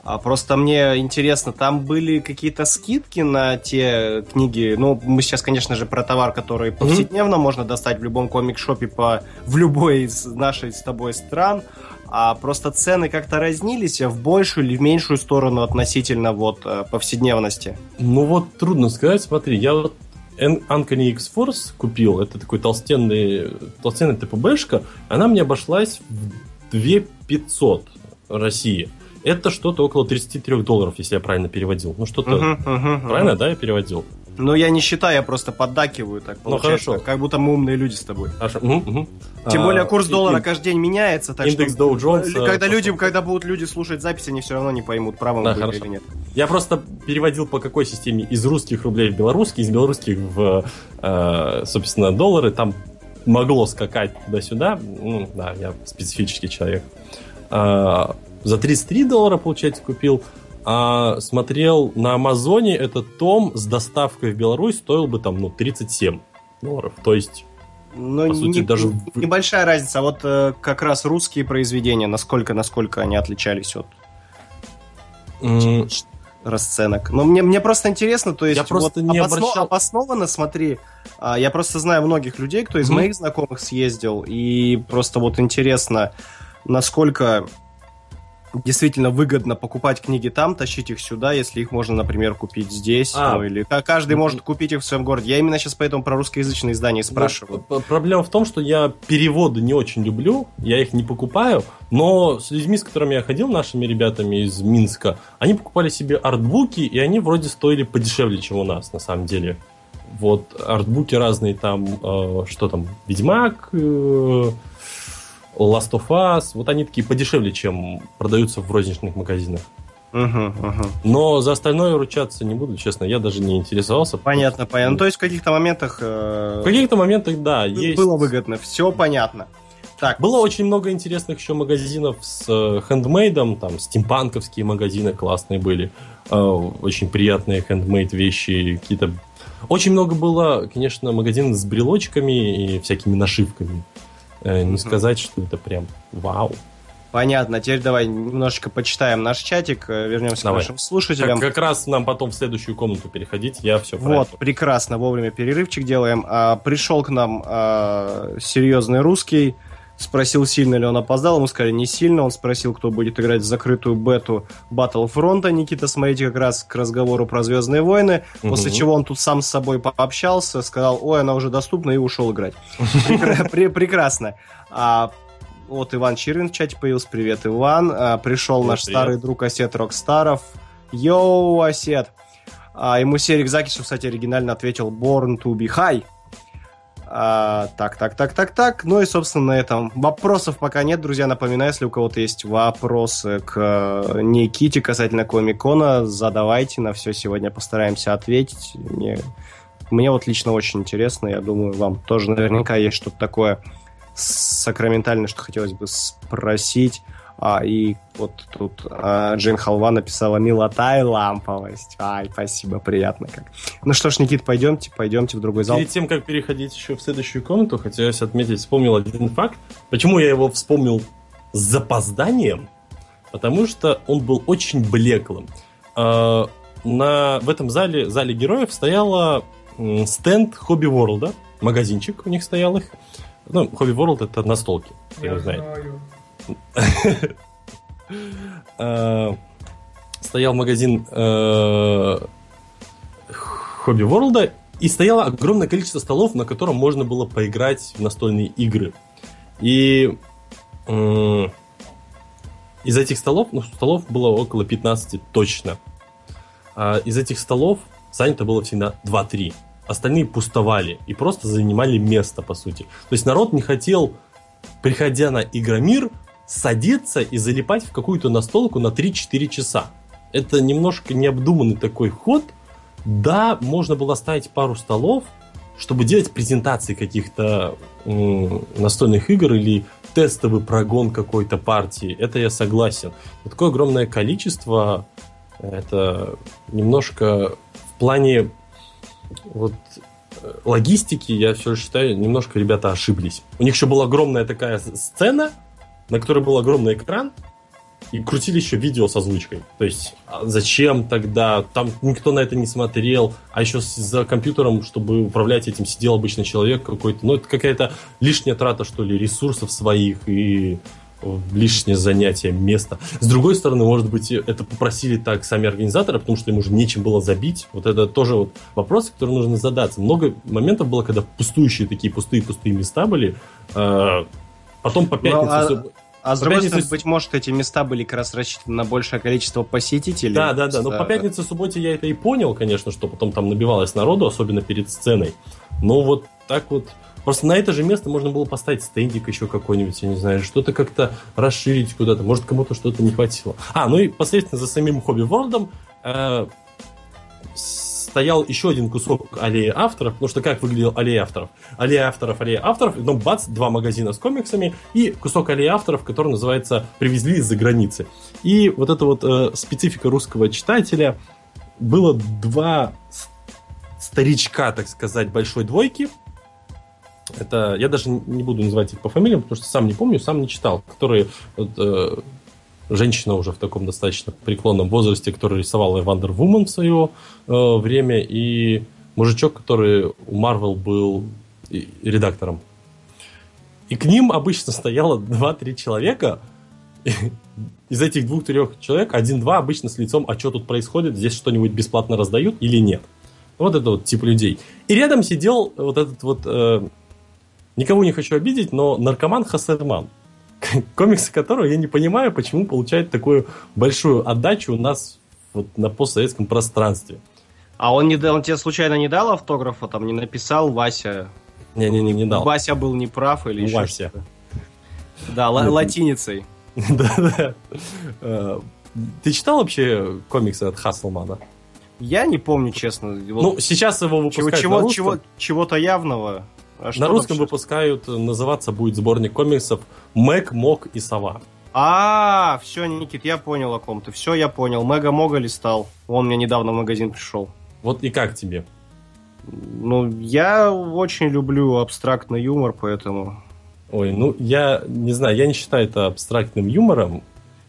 Speaker 1: А просто мне интересно, там были какие-то скидки на те книги? Ну, мы сейчас, конечно же, про товар, который повседневно можно достать в любом комик-шопе по, в любой из нашей с тобой стран. А просто цены как-то разнились в большую или в меньшую сторону относительно вот э, повседневности?
Speaker 2: Ну вот трудно сказать. Смотри, я вот Ankony X-Force купил. Это такой толстенный, толстенный ТПБшка. Она мне обошлась в 2500 России. Это что-то около 33 долларов, если я правильно переводил. Ну что-то...
Speaker 1: Мгм, мгм, мгм.
Speaker 2: Правильно, да, я переводил?
Speaker 1: Ну, я не считаю, я просто поддакиваю так
Speaker 2: Ну, хорошо.
Speaker 1: Как будто мы умные люди с тобой.
Speaker 2: Хорошо. Мгм, мгм.
Speaker 1: Тем
Speaker 2: А,
Speaker 1: более курс доллара
Speaker 2: и-
Speaker 1: каждый день меняется, так
Speaker 2: Индекс
Speaker 1: что...
Speaker 2: Dow Jones,
Speaker 1: Когда люди, когда будут люди слушать запись, они все равно не поймут, правы мы
Speaker 2: Да,
Speaker 1: или нет.
Speaker 2: Я просто переводил по какой системе из русских рублей в белорусские, из белорусских в, э, собственно, доллары. Там могло скакать туда-сюда. Ну, да, я специфический человек. А, за 33 доллара, получается, купил. А смотрел на Амазоне этот том с доставкой в Беларусь стоил бы там, ну, 37 долларов. То есть,
Speaker 1: Ну,
Speaker 2: По сути,
Speaker 1: не-
Speaker 2: даже-
Speaker 1: небольшая разница. А вот э, как раз русские произведения, насколько, насколько они отличались от
Speaker 2: м,
Speaker 1: расценок. Но мне, мне просто интересно, то есть
Speaker 2: Я просто
Speaker 1: вот
Speaker 2: не
Speaker 1: обосно-
Speaker 2: обращал-
Speaker 1: обоснованно, смотри, а, я просто знаю многих людей, кто из
Speaker 2: Мгм.
Speaker 1: моих знакомых съездил, и просто вот интересно, насколько действительно выгодно покупать книги там, тащить их сюда, если их можно, например, купить здесь,
Speaker 2: А.
Speaker 1: ну, или ка- каждый может купить их в своем городе. Я именно сейчас поэтому про русскоязычные издания и спрашиваю.
Speaker 2: Ну, п- Проблема в том, что я переводы не очень люблю, я их не покупаю, но с людьми, с которыми я ходил, нашими ребятами из Минска, они покупали себе артбуки, и они вроде стоили подешевле, чем у нас, на самом деле. Вот артбуки разные там, э, что там, Ведьмак, э, Last of Us, вот они такие подешевле, чем продаются в розничных магазинах.
Speaker 1: Мгм, мгм.
Speaker 2: Но за остальное ручаться не буду, честно, я даже не интересовался.
Speaker 1: Понятно, понятно. Ну, то есть в каких-то моментах э,
Speaker 2: В каких-то моментах, да,
Speaker 1: бы-
Speaker 2: есть.
Speaker 1: было выгодно. Все понятно. Так,
Speaker 2: Было очень много интересных еще магазинов с э, хендмейдом, там стимпанковские магазины классные были, э, очень приятные хендмейд вещи, какие-то... Очень много было, конечно, магазинов с брелочками и всякими нашивками. Э, Не сказать, что это прям вау.
Speaker 1: понятно. Теперь давай немножечко почитаем наш чатик, э, вернемся
Speaker 2: Давай.
Speaker 1: к нашим слушателям.
Speaker 2: Как, как раз нам потом в следующую комнату переходить, я все
Speaker 1: Вот, прекрасно, вовремя перерывчик делаем. А, пришел к нам а, серьезный русский, спросил, сильно ли он опоздал. Ему сказали, не сильно. Он спросил, кто будет играть в закрытую бету Battlefront. Никита, смотрите, как раз к разговору про Звездные войны. После чего он тут сам с собой пообщался, сказал, ой, она уже доступна, и ушел играть. *laughs* Прекра- пре- Прекрасно. А, вот Иван Чирвин в чате появился. Привет, Иван. А, пришел наш старый друг Осет Рокстаров. Йоу, Осет. А ему Серик Закишев, кстати, оригинально ответил Born to be high. А, так, так, так, так, так. Ну и, собственно, на этом вопросов пока нет, друзья. Напоминаю, если у кого-то есть вопросы к э, Никите касательно Комикона, задавайте. На все сегодня постараемся ответить. Мне, мне вот лично очень интересно. Я думаю, вам тоже наверняка есть что-то такое сакраментальное, что хотелось бы спросить. А, и вот тут а, Джейн Халва написала «Милота и ламповость». Ай, спасибо, приятно как. Ну что ж, Никит, пойдемте, пойдемте в другой зал.
Speaker 2: Перед тем, как переходить еще в следующую комнату, хотелось отметить, вспомнил один факт. Почему я его вспомнил с запозданием? Потому что он был очень блеклым. А, На, в этом зале, зале героев, стояла стенд Хобби Ворлда, магазинчик у них стоял их. Ну, Хобби Ворлд это настолки, кто
Speaker 3: Я
Speaker 2: не знает.
Speaker 3: знаю.
Speaker 2: Э, стоял магазин э, Хобби Ворлда, и стояло огромное количество столов, на котором можно было поиграть в настольные игры. И э, из этих столов, ну, столов было около 15 точно. А из этих столов занято было всегда 2-3. Остальные пустовали и просто занимали место, по сути. То есть народ не хотел, приходя на Игромир, садиться и залипать в какую-то настолку на 3-4 часа. Это немножко необдуманный такой ход. Да, можно было ставить пару столов, чтобы делать презентации каких-то настольных игр или тестовый прогон какой-то партии. Это я согласен. Но такое огромное количество, это немножко в плане вот э, логистики, я все считаю, немножко ребята ошиблись. У них еще была огромная такая сцена, на которой был огромный экран, и крутили еще видео с озвучкой. То есть, а зачем тогда? Там никто на это не смотрел, а еще за компьютером, чтобы управлять этим, сидел обычный человек какой-то. Ну, это какая-то лишняя трата, что ли, ресурсов своих и лишнее занятие места. С другой стороны, может быть, это попросили так сами организаторы, потому что им уже нечем было забить. Вот это тоже вот вопрос, который нужно задаться. Много моментов было, когда пустующие такие пустые-пустые места были. Потом по пятницу
Speaker 1: а-
Speaker 2: всё-
Speaker 1: А с другой стороны, быть может, эти места были как раз рассчитаны на большее количество посетителей.
Speaker 2: Да, да, да. Но по пятнице, субботе я это и понял, конечно, что потом там набивалось народу, особенно перед сценой. Но вот так вот... Просто на это же место можно было поставить стендик еще какой-нибудь, я не знаю, что-то как-то расширить куда-то. Может, кому-то что-то не хватило. А, ну и посредственно за самим Хобби Ворлдом э, стоял еще один кусок аллеи авторов, потому что как выглядел аллея авторов? Аллея авторов, аллея авторов, ну бац, два магазина с комиксами и кусок аллеи авторов, который называется «Привезли из-за границы». И вот эта вот э, специфика русского читателя, было два старичка, так сказать, большой двойки, это я даже не буду называть их по фамилиям, потому что сам не помню, сам не читал, которые вот, э, женщина уже в таком достаточно преклонном возрасте, которая рисовала Wonder Woman в свое э, время, и мужичок, который у Marvel был редактором. И к ним обычно стояло *laughs* 2-3 человека. Из этих двух-трех человек один-два обычно с лицом, а что тут происходит, здесь что-нибудь бесплатно раздают или нет. Вот это вот тип людей. И рядом сидел вот этот вот, э, никого не хочу обидеть, но наркоман Хасерман *laughs* комиксы которого я не понимаю, почему получает такую большую отдачу у нас вот на постсоветском пространстве.
Speaker 1: А он, не, он тебе случайно не дал автографа, там не написал Вася?
Speaker 2: Не-не-не, не дал.
Speaker 1: Вася был неправ или еще
Speaker 2: Вася.
Speaker 1: что-то? Да, латиницей. *laughs*
Speaker 2: Да-да. Э, ты читал вообще комиксы от Хаслмана?
Speaker 1: Я не помню, честно.
Speaker 2: Ну, сейчас его выпускают
Speaker 1: чего, чего, Чего-то явного.
Speaker 2: А на русском вообще? выпускают, называться будет сборник комиксов Мэг, Мог и Сова.
Speaker 1: А, все, Никит, я понял о ком ты. Все, я понял. Мэга Мога листал. Он мне недавно в магазин пришел.
Speaker 2: Вот и как тебе?
Speaker 1: Ну, я очень люблю абстрактный юмор, поэтому...
Speaker 2: Ой, ну, я не знаю, я не считаю это абстрактным юмором.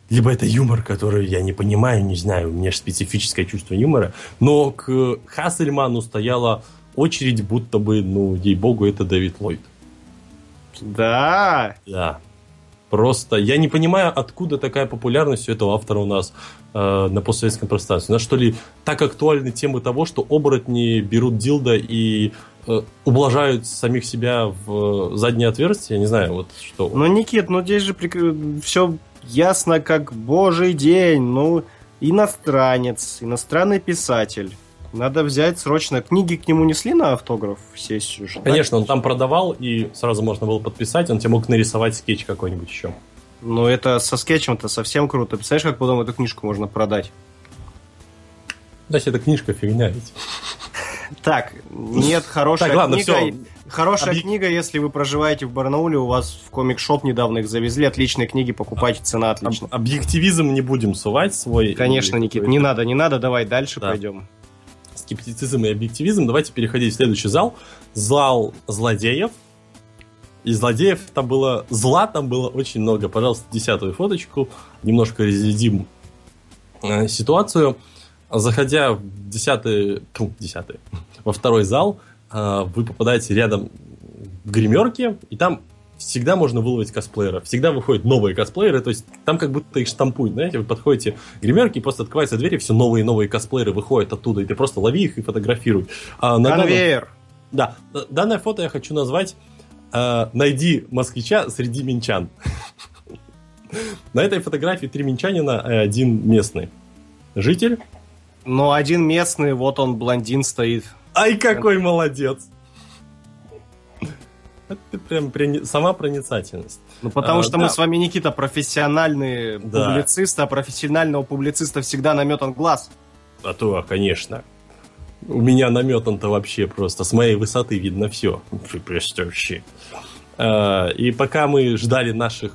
Speaker 2: Либо это юмор, который я не понимаю, не знаю, у меня же специфическое чувство юмора. Но к Хассельману стояла очередь, будто бы, ну, ей-богу, это Дэвид Ллойд.
Speaker 1: Да.
Speaker 2: Да. Просто я не понимаю, откуда такая популярность у этого автора у нас э, на постсоветском пространстве. У нас что ли так актуальны темы того, что оборотни берут дилда и э, ублажают самих себя в заднее отверстие? Я не знаю, вот что.
Speaker 1: Ну, Никит, ну здесь же прик... все ясно как божий день. Ну, иностранец, иностранный писатель. Надо взять срочно. Книги к нему несли на автограф сессию же?
Speaker 2: Конечно, он там продавал, и сразу можно было подписать. Он тебе мог нарисовать скетч какой-нибудь еще.
Speaker 1: Ну, это со скетчем-то совсем круто. Представляешь, как потом эту книжку можно продать?
Speaker 2: Да, эта книжка фигня ведь.
Speaker 1: Так, нет, хорошая так, ладно, книга. Все. Хорошая Объ... книга, если вы проживаете в Барнауле, у вас в комик-шоп недавно их завезли, отличные книги, покупайте, цена отличная.
Speaker 2: Объективизм не будем сувать свой.
Speaker 1: Конечно, Никит, не надо, не надо, давай дальше да. пойдем
Speaker 2: скептицизм и объективизм, давайте переходить в следующий зал. Зал злодеев. И злодеев там было... Зла там было очень много. Пожалуйста, десятую фоточку. Немножко разъедим э, ситуацию. Заходя в десятый... Десятый. Во второй зал, э, вы попадаете рядом в гримерке, и там всегда можно выловить косплееров. Всегда выходят новые косплееры, то есть там как будто их штампуют, знаете, вы подходите к гримерке, просто открываются двери, все новые и новые косплееры выходят оттуда, и ты просто лови их и фотографируй.
Speaker 1: А на Конвейер!
Speaker 2: Данном... Да, данное фото я хочу назвать э, «Найди москвича среди минчан». *laughs* На этой фотографии три минчанина и один местный. Житель?
Speaker 1: Ну, один местный, вот он, блондин стоит.
Speaker 2: Ай, какой молодец! Это прям при... сама проницательность.
Speaker 1: Ну, потому а, что да. мы с вами, Никита, профессиональные да. публицисты, а профессионального публициста всегда наметан глаз.
Speaker 2: А то, конечно. У меня наметан-то вообще просто. С моей высоты видно все. Просто вообще. А, и пока мы ждали наших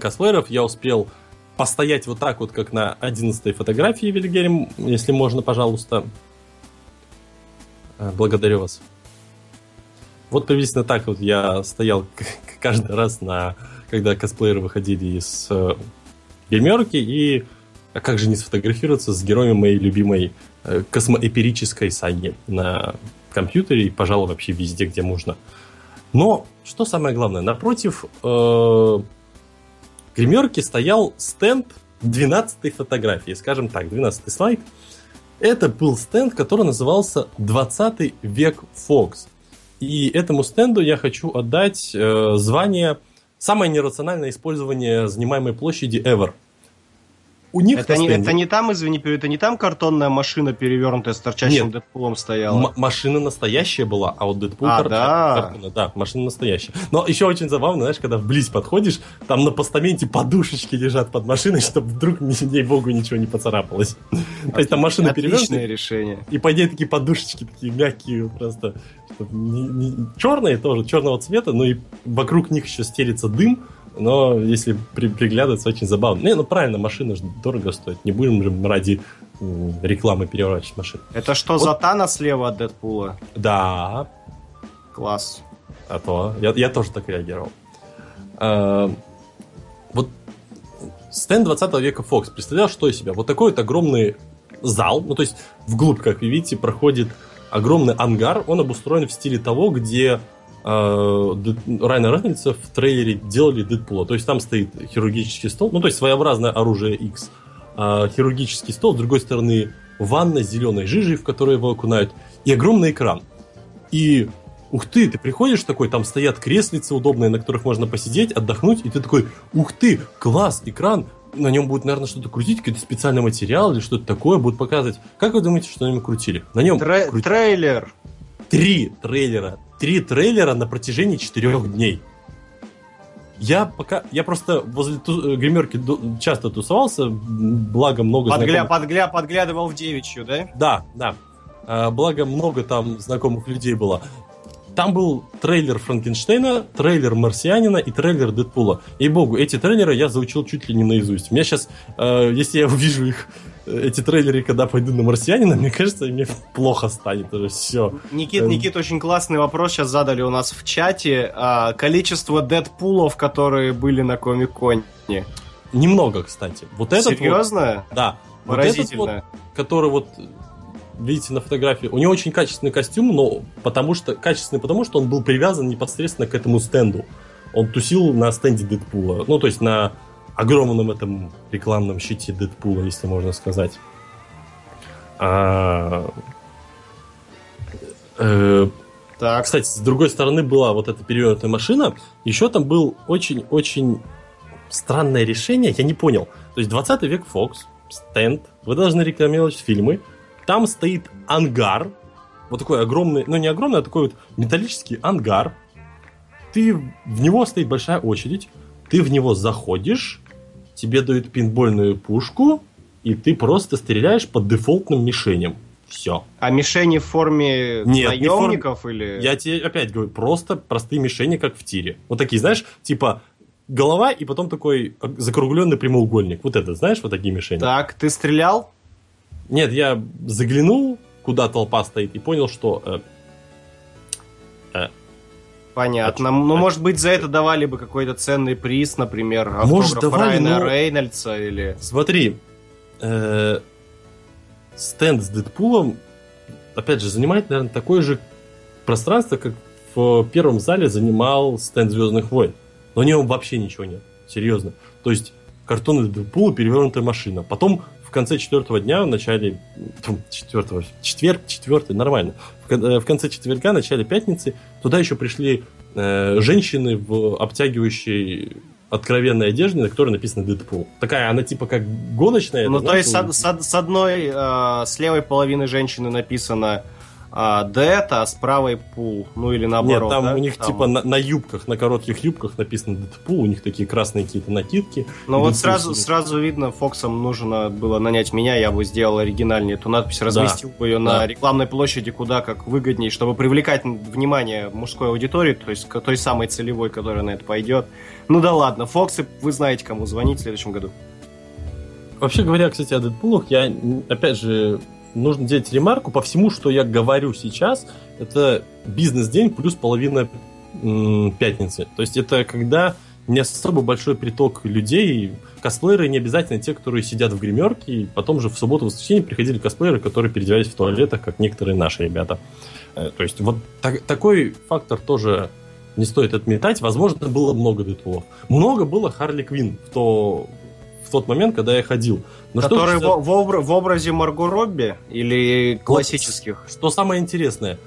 Speaker 2: косплееров, я успел постоять вот так вот, как на 11 фотографии Вильгельм, если можно, пожалуйста. А, благодарю вас. Вот приблизительно так вот я стоял *laughs* каждый раз, на, когда косплееры выходили из э, геймерки, и а как же не сфотографироваться с героем моей любимой э, космоэперической саги на компьютере и, пожалуй, вообще везде, где можно. Но, что самое главное, напротив э, гримерки стоял стенд 12 фотографии, скажем так, 12 слайд. Это был стенд, который назывался 20 век Фокс. И этому стенду я хочу отдать э, звание самое нерациональное использование занимаемой площади ever.
Speaker 1: У них это, не, это не там, извини, это не там картонная машина, перевернутая с торчащим Нет. Дэдпулом стояла.
Speaker 2: М- машина настоящая была, а вот Дэдпул
Speaker 1: а, да.
Speaker 2: картона. Да, машина настоящая. Но еще очень забавно, знаешь, когда вблизь подходишь, там на постаменте подушечки лежат под машиной, *laughs* чтобы вдруг, не богу, ничего не поцарапалось. То есть там машина перевернутая.
Speaker 1: решение.
Speaker 2: И по идее такие подушечки, такие мягкие просто. Черные тоже, черного цвета, но и вокруг них еще стелится дым, но если при, приглядываться, очень забавно. Не, ну правильно, машина же дорого стоит. Не будем же ради рекламы переворачивать машину.
Speaker 1: Это что, вот. Затана слева от Дэдпула?
Speaker 2: Да.
Speaker 1: Класс.
Speaker 2: А то. Я, я тоже так реагировал. А, вот стенд 20 века Fox представлял, что из себя? Вот такой вот огромный зал, ну то есть вглубь, как вы видите, проходит огромный ангар, он обустроен в стиле того, где э, Райана Рейнольдса в трейлере делали Дэдпула. То есть там стоит хирургический стол, ну то есть своеобразное оружие X. Э, хирургический стол, с другой стороны ванна с зеленой жижей, в которую его окунают, и огромный экран. И ух ты, ты приходишь такой, там стоят креслицы удобные, на которых можно посидеть, отдохнуть, и ты такой, ух ты, класс, экран, на нем будет, наверное, что-то крутить, какой-то специальный материал или что-то такое будут показывать. Как вы думаете, что на нем крутили? На нем
Speaker 1: Тре- крути... трейлер.
Speaker 2: Три трейлера три трейлера на протяжении четырех дней. Я пока, я просто возле ту, э, гримерки часто тусовался, благо много
Speaker 1: Подгля, знакомых... подгля, подглядывал в девичью, да?
Speaker 2: Да, да. А, благо много там знакомых людей было. Там был трейлер Франкенштейна, трейлер Марсианина и трейлер Дэдпула. И богу, эти трейлеры я заучил чуть ли не наизусть. У меня сейчас, э, если я увижу их эти трейлеры, когда пойду на марсианина, *laughs* мне кажется, мне плохо станет уже все.
Speaker 1: Никит, эм. Никит, очень классный вопрос сейчас задали у нас в чате. А, количество Дэдпулов, которые были на Комик-Коне.
Speaker 2: Немного, кстати. Вот этот
Speaker 1: Серьезно?
Speaker 2: Вот, да. Вот этот вот, который вот видите на фотографии, у него очень качественный костюм, но потому что качественный, потому что он был привязан непосредственно к этому стенду. Он тусил на стенде Дэдпула. Ну, то есть на огромном этом рекламном щите Дэдпула, если можно сказать. А, э, так. Кстати, с другой стороны была вот эта перевернутая машина. Еще там был очень-очень странное решение, я не понял. То есть 20 век Fox, стенд, вы должны рекламировать фильмы. Там стоит ангар, вот такой огромный, ну не огромный, а такой вот металлический ангар. Ты, в него стоит большая очередь, ты в него заходишь, тебе дают пинбольную пушку, и ты просто стреляешь по дефолтным мишеням. Все.
Speaker 1: А мишени в форме Нет, наемников форм... или...
Speaker 2: Я тебе опять говорю, просто простые мишени, как в тире. Вот такие, знаешь, типа голова и потом такой закругленный прямоугольник. Вот это, знаешь, вот такие мишени.
Speaker 1: Так, ты стрелял?
Speaker 2: Нет, я заглянул, куда толпа стоит, и понял, что э,
Speaker 1: Понятно. Очень, ну, может быть, за это давали бы какой-то ценный приз, например, может, давали, Райана но... Рейнольдса или...
Speaker 2: Смотри, э, стенд с Дэдпулом, опять же, занимает, наверное, такое же пространство, как в первом зале занимал стенд Звездных войн. Но у него вообще ничего нет. Серьезно. То есть, картоны Дэдпула, перевернутая машина. Потом конце четвертого дня, в начале четвертого, четверг, четвертый, нормально. В, в конце четверга, в начале пятницы туда еще пришли э, женщины в обтягивающей откровенной одежде, на которой написано Дэдпул. Такая, она типа как гоночная.
Speaker 1: Ну, то есть с, с, с одной, э, с левой половины женщины написано а, Dead, а с правой Пул. Ну или наоборот.
Speaker 2: Нет, там
Speaker 1: да?
Speaker 2: у них
Speaker 1: там...
Speaker 2: типа на, на юбках, на коротких юбках написано Deadpool, у них такие красные какие-то накидки.
Speaker 1: Ну вот сразу, сразу видно, Фоксам нужно было нанять меня, я бы сделал оригинальнее эту надпись, разместил да. бы ее да. на рекламной площади куда как выгоднее, чтобы привлекать внимание мужской аудитории, то есть к той самой целевой, которая на это пойдет. Ну да ладно, Фоксы, вы знаете, кому звонить в следующем году.
Speaker 2: Вообще говоря, кстати, о Дэдпулах, я, опять же, нужно делать ремарку по всему, что я говорю сейчас. Это бизнес-день плюс половина пятницы. То есть это когда не особо большой приток людей. Косплееры не обязательно те, которые сидят в гримерке, и потом же в субботу-воскресенье приходили косплееры, которые переодевались в туалетах, как некоторые наши ребята. Э, то есть вот так, такой фактор тоже не стоит отметать. Возможно, было много Дэдпулов. Много было Харли Квин в то тот момент, когда я ходил.
Speaker 1: Но Который что, в, в, в образе Марго Робби или классических?
Speaker 2: Что самое интересное,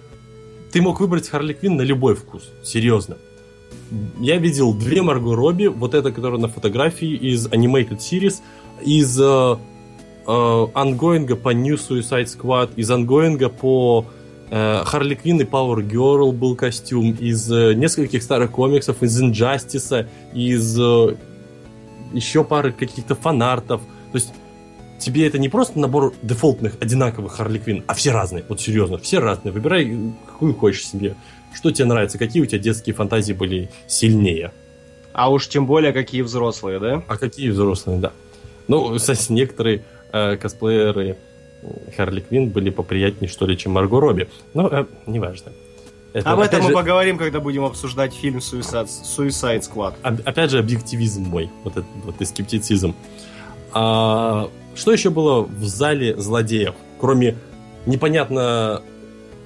Speaker 2: ты мог выбрать Харли Квин на любой вкус, серьезно. Я видел две Марго Робби, вот эта, которая на фотографии из Animated Series, из э, э, ongoing а по New Suicide Squad, из ongoing а по Харли Квинн и Power Girl был костюм, из э, нескольких старых комиксов, из Injustice, из э, еще пары каких-то фанартов. То есть тебе это не просто набор дефолтных, одинаковых Харли Квинн, а все разные. Вот серьезно, все разные. Выбирай, какую хочешь себе. Что тебе нравится, какие у тебя детские фантазии были сильнее.
Speaker 1: А уж тем более, какие взрослые, да?
Speaker 2: А какие взрослые, да. Ну, кстати, некоторые э, косплееры Харли Квинн были поприятнее, что ли, чем Марго Робби. Но э, неважно.
Speaker 1: Это, Об этом мы же, поговорим, когда будем обсуждать фильм Suicide, Suicide Squad.
Speaker 2: Опять же, объективизм мой, вот этот вот и скептицизм. А, что еще было в зале злодеев, кроме непонятно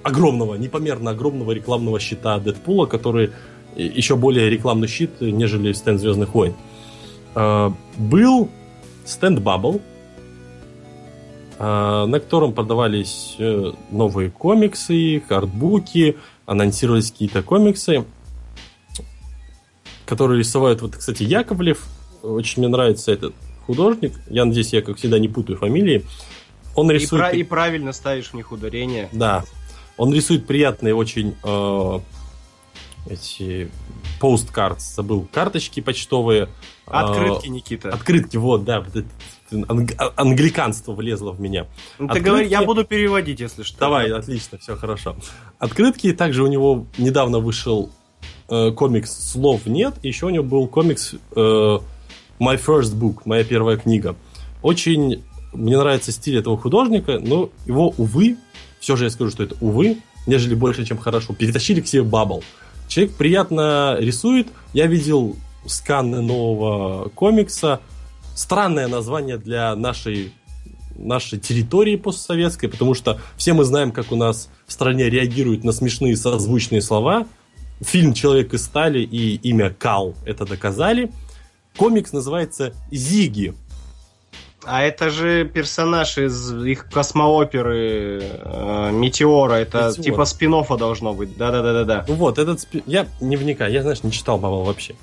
Speaker 2: огромного, непомерно огромного рекламного щита Дэдпула, который еще более рекламный щит, нежели стенд Звездных войн. А, был стенд Bubble, а, на котором продавались э, новые комиксы, хардбуки, анонсировались какие-то комиксы, которые рисовают, вот, кстати, Яковлев. Очень мне нравится этот художник. Я надеюсь, я, как всегда, не путаю фамилии.
Speaker 1: Он рисует... И, и правильно ставишь в них ударение.
Speaker 2: Да. Он рисует приятные очень э, эти посткартс, забыл, карточки почтовые.
Speaker 1: Открытки, э, Никита.
Speaker 2: Открытки, вот, да. Вот анг- англиканство влезло в меня.
Speaker 1: Ну, ты Открытки... говори, я буду переводить, если что.
Speaker 2: Давай, отлично, все хорошо. Открытки, также у него недавно вышел э, комикс «Слов нет», еще у него был комикс э, «My First Book», «Моя первая книга». Очень мне нравится стиль этого художника, но его, увы, все же я скажу, что это увы, нежели больше, чем хорошо, перетащили к себе Бабл. Человек приятно рисует. Я видел сканы нового комикса. Странное название для нашей нашей территории постсоветской, потому что все мы знаем, как у нас в стране реагируют на смешные созвучные слова. Фильм «Человек из стали» и имя Кал это доказали. Комикс называется «Зиги».
Speaker 1: А это же персонаж из их космооперы э, Метеора. Это Метеор. типа спин должно быть. Да-да-да-да-да.
Speaker 2: Ну вот, этот спин... Я не вникаю, я, знаешь, не читал Бабл вообще.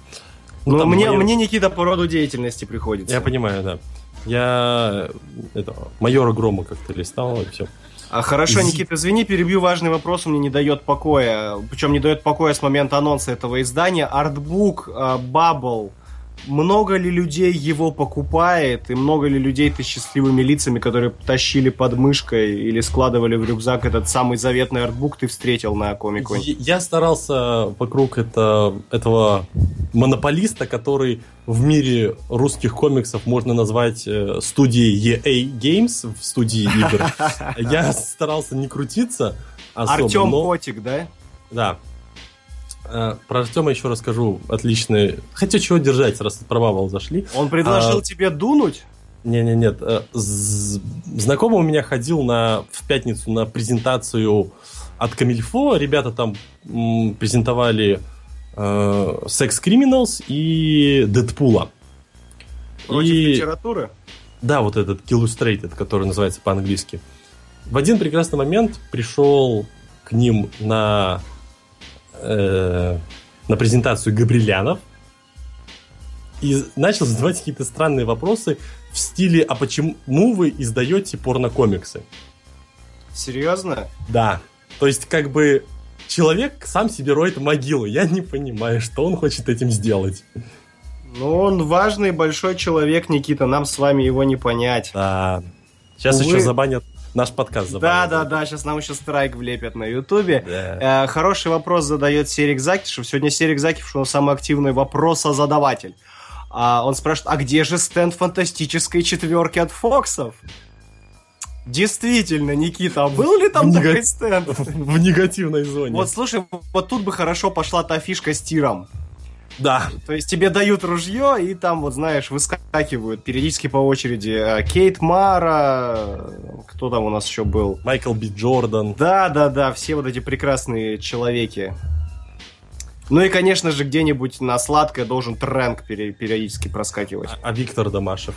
Speaker 1: Ну, ну мне, майор... мне Никита по роду деятельности приходится.
Speaker 2: Я понимаю, да. Я это, майора Грома как-то листал, и все.
Speaker 1: А, хорошо, Никита, извини, перебью важный вопрос, он мне не дает покоя. Причем не дает покоя с момента анонса этого издания. Артбук uh, Bubble много ли людей его покупает, и много ли людей ты счастливыми лицами, которые тащили под мышкой или складывали в рюкзак этот самый заветный артбук, ты встретил на комику?
Speaker 2: Я старался вокруг это, этого монополиста, который в мире русских комиксов можно назвать э, студией EA Games в студии игр. *laughs* Я старался не крутиться
Speaker 1: особо, Артем но... Котик, да?
Speaker 2: Да, про Артема еще расскажу. Отличный. Хотя чего держать, раз про Бабл зашли.
Speaker 1: Он предложил а... тебе дунуть?
Speaker 2: Не, не, нет. Э, знакомый у меня ходил на в пятницу на презентацию от Камильфо. Ребята там презентовали э, Sex Criminals и Дэдпула.
Speaker 1: Против и... литературы?
Speaker 2: Да, вот этот Illustrated, который называется по-английски. В один прекрасный момент пришел к ним на э, на презентацию Габрилянов и начал задавать какие-то странные вопросы в стиле «А почему вы издаете порнокомиксы?»
Speaker 1: Серьезно?
Speaker 2: Да. То есть, как бы, человек сам себе роет могилу. Я не понимаю, что он хочет этим сделать.
Speaker 1: Ну, он важный большой человек, Никита. Нам с вами его не понять.
Speaker 2: Да. Сейчас Увы... еще забанят наш подкаст
Speaker 1: забавный. Да, да, да, сейчас нам еще страйк влепят на Ютубе. Да. Э, хороший вопрос задает Серик Закишев. Сегодня Серик Закишев, он самый активный вопросозадаватель. А, он спрашивает, а где же стенд фантастической четверки от Фоксов? Действительно, Никита, а был ли там в такой нега... стенд? *laughs*
Speaker 2: В негативной зоне.
Speaker 1: Вот слушай, вот тут бы хорошо пошла та фишка с тиром.
Speaker 2: Да.
Speaker 1: То есть тебе дают ружье, и там, вот знаешь, выскакивают периодически по очереди э, Кейт Мара, кто там у нас еще был?
Speaker 2: Майкл Би Джордан.
Speaker 1: Да, да, да, все вот эти прекрасные человеки. Ну и, конечно же, где-нибудь на сладкое должен тренк периодически проскакивать.
Speaker 2: А, а Виктор Домашев?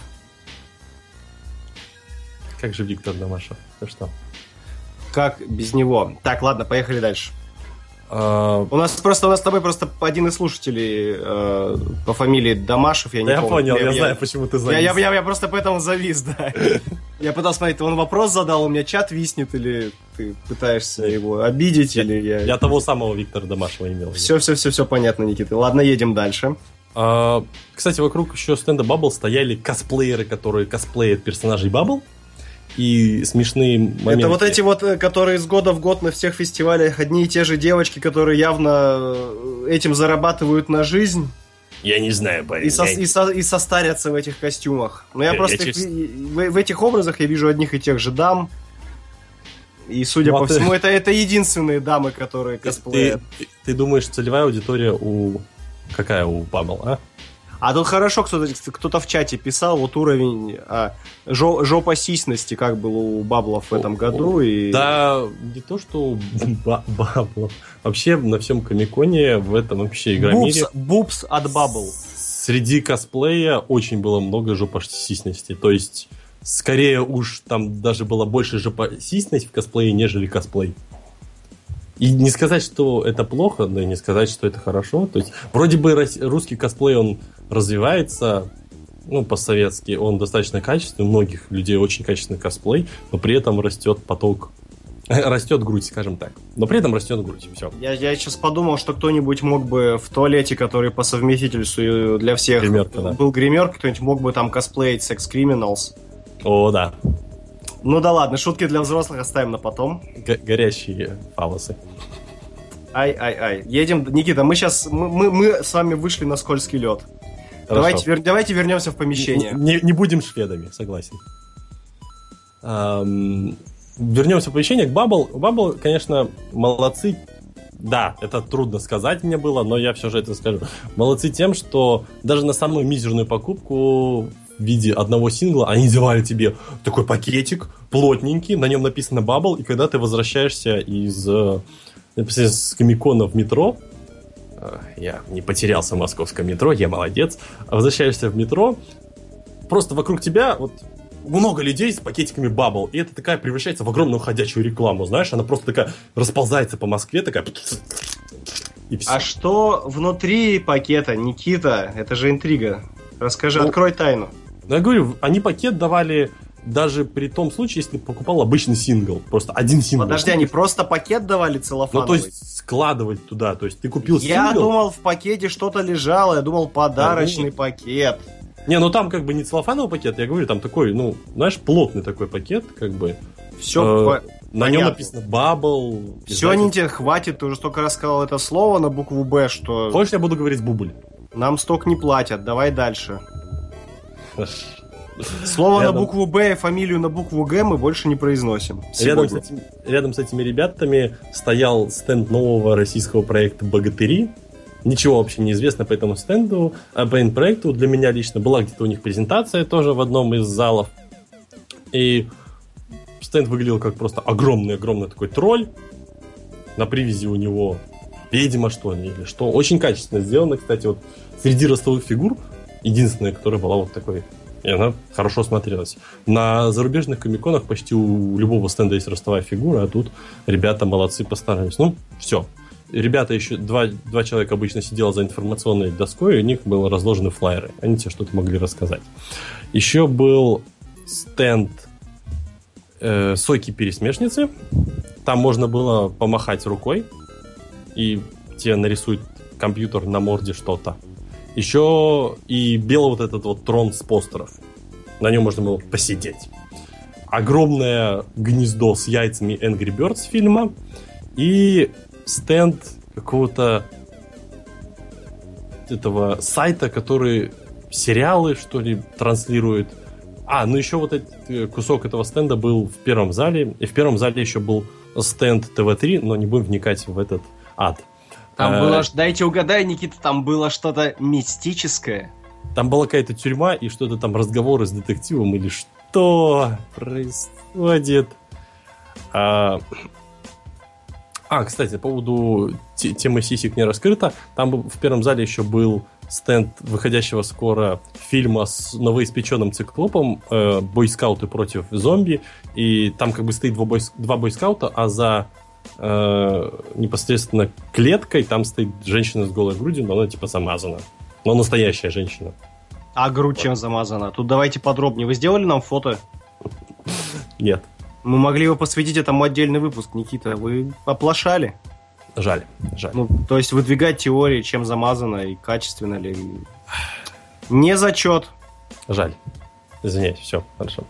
Speaker 2: Как же Виктор Домашев? Ты что?
Speaker 1: Как без него? Так, ладно, поехали дальше. А... У нас просто у нас с тобой просто один из слушателей э, по фамилии Дамашев,
Speaker 2: я не я помню. понял, я, я знаю, почему ты завис.
Speaker 1: Я, я, я, я просто поэтому завис, да. *laughs* Я пытался смотреть, он вопрос задал, у меня чат виснет, или ты пытаешься его обидеть, или я...
Speaker 2: Я того самого Виктора Дамашева имел.
Speaker 1: Все, все, все, все понятно, Никита. Ладно, едем дальше.
Speaker 2: А, кстати, вокруг еще стенда Bubble стояли косплееры, которые косплеят персонажей Bubble и смешные моменты.
Speaker 1: Это вот эти вот, э, которые из года в год на всех фестивалях одни и те же девочки, которые явно э, этим зарабатывают на жизнь.
Speaker 2: Я не знаю,
Speaker 1: парень. И, со, я... и, со, и состарятся в этих костюмах. Но я, я просто я, честно... в, в этих образах я вижу одних и тех же дам. И, судя ну, по а всему, ты... это, это единственные дамы, которые косплеят.
Speaker 2: Ты, ты, ты думаешь, целевая аудитория у... Какая у Памел, а?
Speaker 1: А тут хорошо кто-то кто в чате писал, вот уровень а, жо, жопосисности, как было у Баблов в этом году. И...
Speaker 2: Да, не то, что у Баблов. Вообще на всем Комиконе в этом вообще игромире...
Speaker 1: Бубс от Бабл.
Speaker 2: Среди косплея очень было много жопосисности. То есть, скорее уж там даже было больше жопосисность в косплее, нежели косплей. И не сказать, что это плохо, но и не сказать, что это хорошо. То есть, вроде бы русский косплей, он развивается, ну, по-советски, он достаточно качественный, у многих людей очень качественный косплей, но при этом растет поток *laughs* растет грудь, скажем так. Но при этом растет грудь. Все.
Speaker 1: Я, я сейчас подумал, что кто-нибудь мог бы в туалете, который по совместительству для всех Гримерка, да. был гример, кто-нибудь мог бы там косплеить Sex Criminals.
Speaker 2: О, да.
Speaker 1: Ну да ладно, шутки для взрослых оставим на потом.
Speaker 2: Г- горящие фалосы.
Speaker 1: Ай-ай-ай. Едем, Никита, мы сейчас, мы, мы, мы с вами вышли на скользкий лед. Давайте, вер, давайте вернемся в помещение.
Speaker 2: Не, не будем шведами, согласен. Эм, вернемся в помещение к Bubble. Bubble, конечно, молодцы. Да, это трудно сказать мне было, но я все же это скажу. Молодцы тем, что даже на самую мизерную покупку в виде одного сингла, они делали тебе такой пакетик плотненький, на нем написано Bubble, и когда ты возвращаешься из, э, с Комикона в метро, я не потерялся в московском метро, я молодец, возвращаешься в метро, просто вокруг тебя вот много людей с пакетиками Bubble, и это такая превращается в огромную ходячую рекламу, знаешь, она просто такая расползается по Москве, такая...
Speaker 1: И все. А что внутри пакета, Никита? Это же интрига. Расскажи, ну, открой тайну.
Speaker 2: Но я говорю, они пакет давали даже при том случае, если ты покупал обычный сингл. Просто один сингл.
Speaker 1: Подожди, они просто пакет давали целлофановый?
Speaker 2: Ну, то есть складывать туда. То есть ты купил
Speaker 1: я сингл... Я думал, в пакете что-то лежало. Я думал, подарочный да, пакет.
Speaker 2: Не, ну там как бы не целлофановый пакет, я говорю, там такой, ну, знаешь, плотный такой пакет, как бы.
Speaker 1: Все э,
Speaker 2: На понятно. нем написано Bubble.
Speaker 1: Все, не тебе хватит, ты уже столько раз сказал это слово на букву Б, что...
Speaker 2: Хочешь, я буду говорить бубль?
Speaker 1: Нам столько не платят, давай дальше. Слово рядом... на букву Б и фамилию на букву Г мы больше не произносим.
Speaker 2: Рядом с, этим, рядом с этими ребятами стоял стенд нового российского проекта «Богатыри». Ничего вообще не известно по этому стенду, а по проекту для меня лично была где-то у них презентация тоже в одном из залов. И стенд выглядел как просто огромный-огромный такой тролль. На привязи у него ведьма что ли, или что. Очень качественно сделано, кстати, вот среди ростовых фигур единственная, которая была вот такой и она хорошо смотрелась. На зарубежных комиконах почти у любого стенда есть ростовая фигура, а тут ребята молодцы постарались. Ну, все. Ребята еще, два, два человека обычно сидело за информационной доской, и у них были разложены флайеры. Они тебе что-то могли рассказать. Еще был стенд э, сойки-пересмешницы. Там можно было помахать рукой, и тебе нарисует компьютер на морде что-то. Еще и белый вот этот вот трон с постеров. На нем можно было посидеть. Огромное гнездо с яйцами Angry Birds фильма. И стенд какого-то этого сайта, который сериалы, что ли, транслирует. А, ну еще вот этот э, кусок этого стенда был в первом зале. И в первом зале еще был стенд ТВ-3, но не будем вникать в этот ад.
Speaker 1: Там а... было, дайте угадай, Никита, там было что-то мистическое.
Speaker 2: Там была какая-то тюрьма и что-то там разговоры с детективом или что происходит. А, а кстати, по поводу темы сисек не раскрыта. Там в первом зале еще был стенд выходящего скоро фильма с новоиспеченным циклопом э, «Бойскауты против зомби». И там как бы стоит два, бойс, два бойскаута, а за э, непосредственно клеткой, там стоит женщина с голой грудью, но она типа замазана. Но настоящая женщина.
Speaker 1: А грудь чем замазана? Тут давайте подробнее. Вы сделали нам фото?
Speaker 2: Нет.
Speaker 1: Мы могли бы посвятить этому отдельный выпуск, Никита. Вы оплошали.
Speaker 2: Жаль, жаль.
Speaker 1: Ну, то есть выдвигать теории, чем замазано и качественно ли. Не зачет.
Speaker 2: Жаль. Извиняюсь, все, хорошо.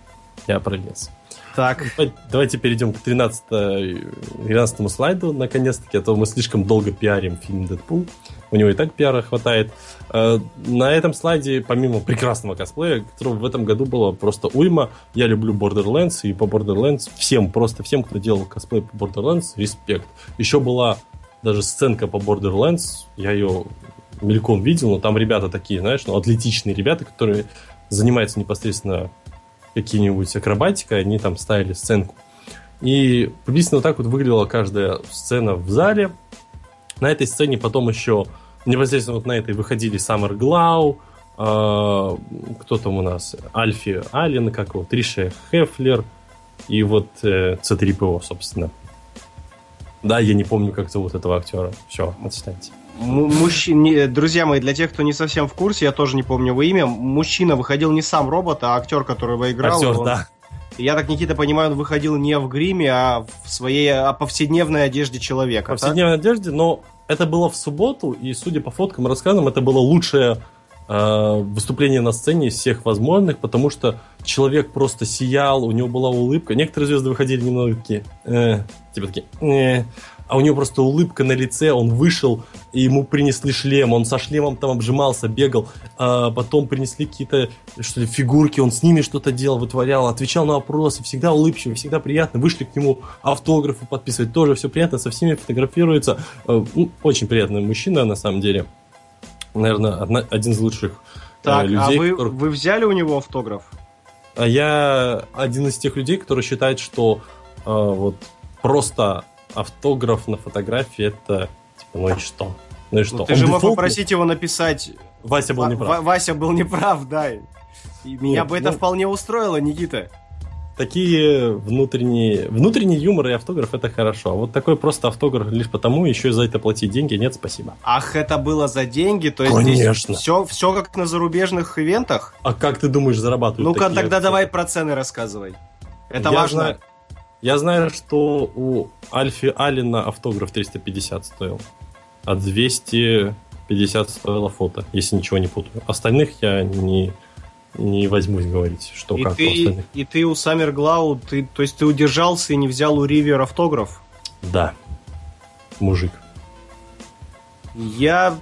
Speaker 2: Я пролез.
Speaker 1: Так.
Speaker 2: Давайте перейдем к 13, 13 слайду, наконец-таки, а то мы слишком долго пиарим фильм «Дэдпул». У него и так пиара хватает. Э, на этом слайде, помимо прекрасного косплея, которого в этом году было просто уйма, я люблю Borderlands, и по Borderlands всем, просто всем, кто делал косплей по Borderlands, респект. Еще была даже сценка по Borderlands, я ее мельком видел, но там ребята такие, знаешь, ну, атлетичные ребята, которые занимаются непосредственно какие-нибудь акробатикой, они там ставили сценку. И приблизительно так вот выглядела каждая сцена в зале. На этой сцене потом еще непосредственно вот на этой выходили Саммер Глау, э, кто там у нас, Альфи Аллен, как его, Триша Хефлер и вот э, C3PO, собственно. Да, я не помню, как зовут этого актера. Все, отстаньте.
Speaker 1: Мужчина, друзья мои, для тех, кто не совсем в курсе, я тоже не помню его имя. Мужчина выходил не сам робот, а актер, который его играл.
Speaker 2: Актер,
Speaker 1: он,
Speaker 2: да.
Speaker 1: Я так, Никита, понимаю, он выходил не в гриме, а в своей а повседневной одежде человека.
Speaker 2: Повседневной так? одежде, но это было в субботу, и, судя по фоткам и рассказам, это было лучшее э, выступление на сцене из всех возможных, потому что человек просто сиял, у него была улыбка. Некоторые звезды выходили немного такие, э, типа такие, э, а у него просто улыбка на лице, он вышел, и ему принесли шлем, он со шлемом там обжимался, бегал, а потом принесли какие-то что ли, фигурки, он с ними что-то делал, вытворял, отвечал на вопросы, всегда улыбчивый, всегда приятно, вышли к нему автографы подписывать, тоже все приятно, со всеми фотографируется, э, ну, очень приятный мужчина на самом деле, наверное, одна, один из лучших
Speaker 1: э, так, людей. а вы, которых... вы взяли у него автограф?
Speaker 2: А я один из тех людей, которые считают, что э, вот просто автограф на фотографии это типа, ну и что? Ну и что? Ну,
Speaker 1: ты Он же мог попросить его написать.
Speaker 2: Вася был неправ.
Speaker 1: Вася был неправ, да. И меня бы это ну... вполне устроило, Никита.
Speaker 2: Такие внутренние... Внутренний юмор и автограф это хорошо. А вот такой просто автограф лишь потому, еще и за это платить деньги, нет, спасибо.
Speaker 1: Ах, это было за деньги? То есть
Speaker 2: Конечно.
Speaker 1: все, все как на зарубежных ивентах?
Speaker 2: А как ты думаешь зарабатывают
Speaker 1: Ну-ка, тогда акции? давай про цены рассказывай. Это Я важно.
Speaker 2: Знаю, я знаю, что у Альфи Алина автограф 350 стоил, а 250 стоило фото, если ничего не путаю. Остальных я не, не возьмусь говорить, что и как
Speaker 1: ты, у остальных. И ты у Саммер Глау, ты, то есть ты удержался и не взял у Ривер автограф?
Speaker 2: Да, мужик.
Speaker 1: Я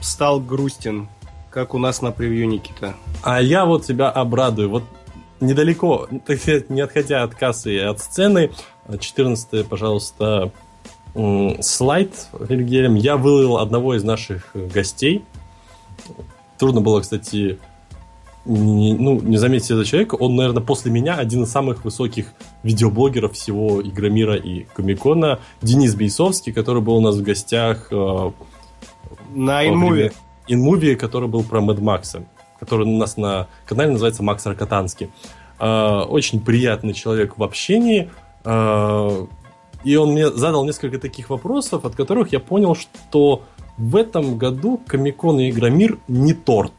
Speaker 1: стал грустен, как у нас на превью Никита.
Speaker 2: А я вот тебя обрадую. Вот недалеко, так сказать, не отходя от кассы и от сцены, 14 пожалуйста, слайд, Вильгельм. Я вылил одного из наших гостей. Трудно было, кстати, не, ну, не заметить этого человека. Он, наверное, после меня один из самых высоких видеоблогеров всего Игромира и Комикона. Денис Бейсовский, который был у нас в гостях э,
Speaker 1: на InMovie.
Speaker 2: InMovie, который был про Мэд Макса который у нас на канале называется Макс Рокотанский. А, очень приятный человек в общении. А, и он мне задал несколько таких вопросов, от которых я понял, что в этом году Комикон и Игромир не торт.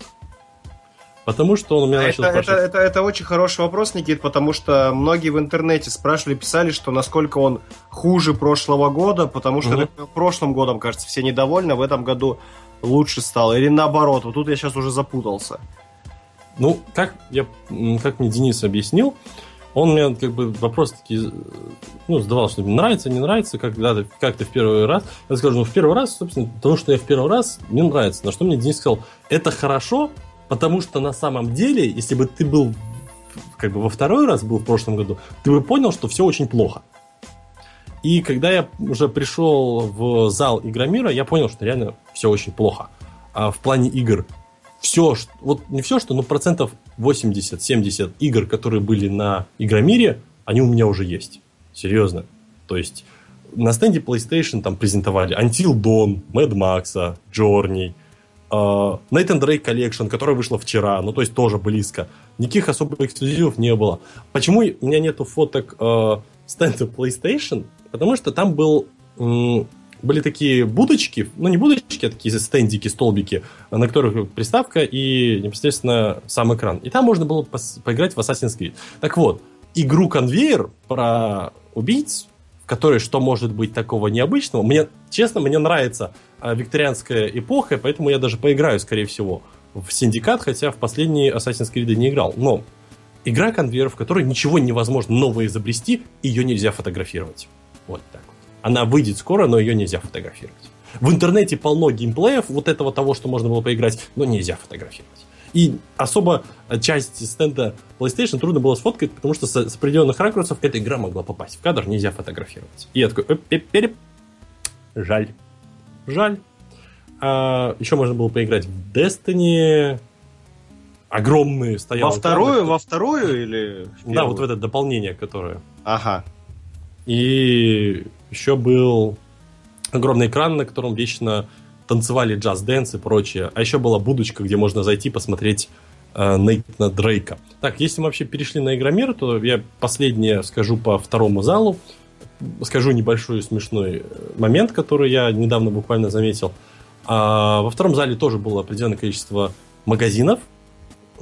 Speaker 2: Потому что он у меня начал
Speaker 1: это, это, это, это очень хороший вопрос, Никит, потому что многие в интернете спрашивали, писали, что насколько он хуже прошлого года, потому что угу. прошлым годом, кажется, все недовольны, в этом году лучше стало. Или наоборот, вот тут я сейчас уже запутался.
Speaker 2: Ну, как, я, как мне Денис объяснил, он мне как бы вопрос такие, ну, задавал, что мне нравится, не нравится, когда ты, как ты в первый раз. Я скажу, ну, в первый раз, собственно, потому что я в первый раз, мне нравится. На что мне Денис сказал, это хорошо, потому что на самом деле, если бы ты был как бы во второй раз был в прошлом году, ты бы понял, что все очень плохо. И когда я уже пришел в зал Игромира, я понял, что реально все очень плохо. А в плане игр все, вот не все, что, но процентов 80-70 игр, которые были на Игромире, они у меня уже есть. Серьезно. То есть на стенде PlayStation там презентовали Until Dawn, Mad Max, Journey, uh, Nathan Drake Collection, которая вышла вчера, ну то есть тоже близко. Никаких особых эксклюзивов не было. Почему у меня нету фоток uh, стенда PlayStation, потому что там был были такие будочки, ну не будочки, а такие стендики, столбики, на которых приставка и непосредственно сам экран. И там можно было поиграть в Assassin's Creed. Так вот, игру конвейер про убийц, в которой что может быть такого необычного, мне, честно, мне нравится а, викторианская эпоха, поэтому я даже поиграю, скорее всего, в Синдикат, хотя в последние Assassin's Creed не играл. Но игра конвейер, в которой ничего невозможно новое изобрести, ее нельзя фотографировать. Вот так. Она выйдет скоро, но ее нельзя фотографировать. В интернете полно геймплеев вот этого того, что можно было поиграть, но нельзя фотографировать. И особо часть стенда PlayStation трудно было сфоткать, потому что с, с определенных ракурсов эта игра могла попасть в кадр, нельзя фотографировать. И я такой, переп. Жаль. Жаль. А, еще можно было поиграть в Destiny. Огромные стоял.
Speaker 1: Во вторую, во вторую или?
Speaker 2: Да, вот в это дополнение, которое.
Speaker 1: Ага.
Speaker 2: И еще был огромный экран, на котором вечно танцевали джаз-дэнс и прочее. А еще была будочка, где можно зайти посмотреть э, Нейтана Дрейка. Так, если мы вообще перешли на Игромир, то я последнее скажу по второму залу. Скажу небольшой смешной э, момент, который я недавно буквально заметил. А, во втором зале тоже было определенное количество магазинов.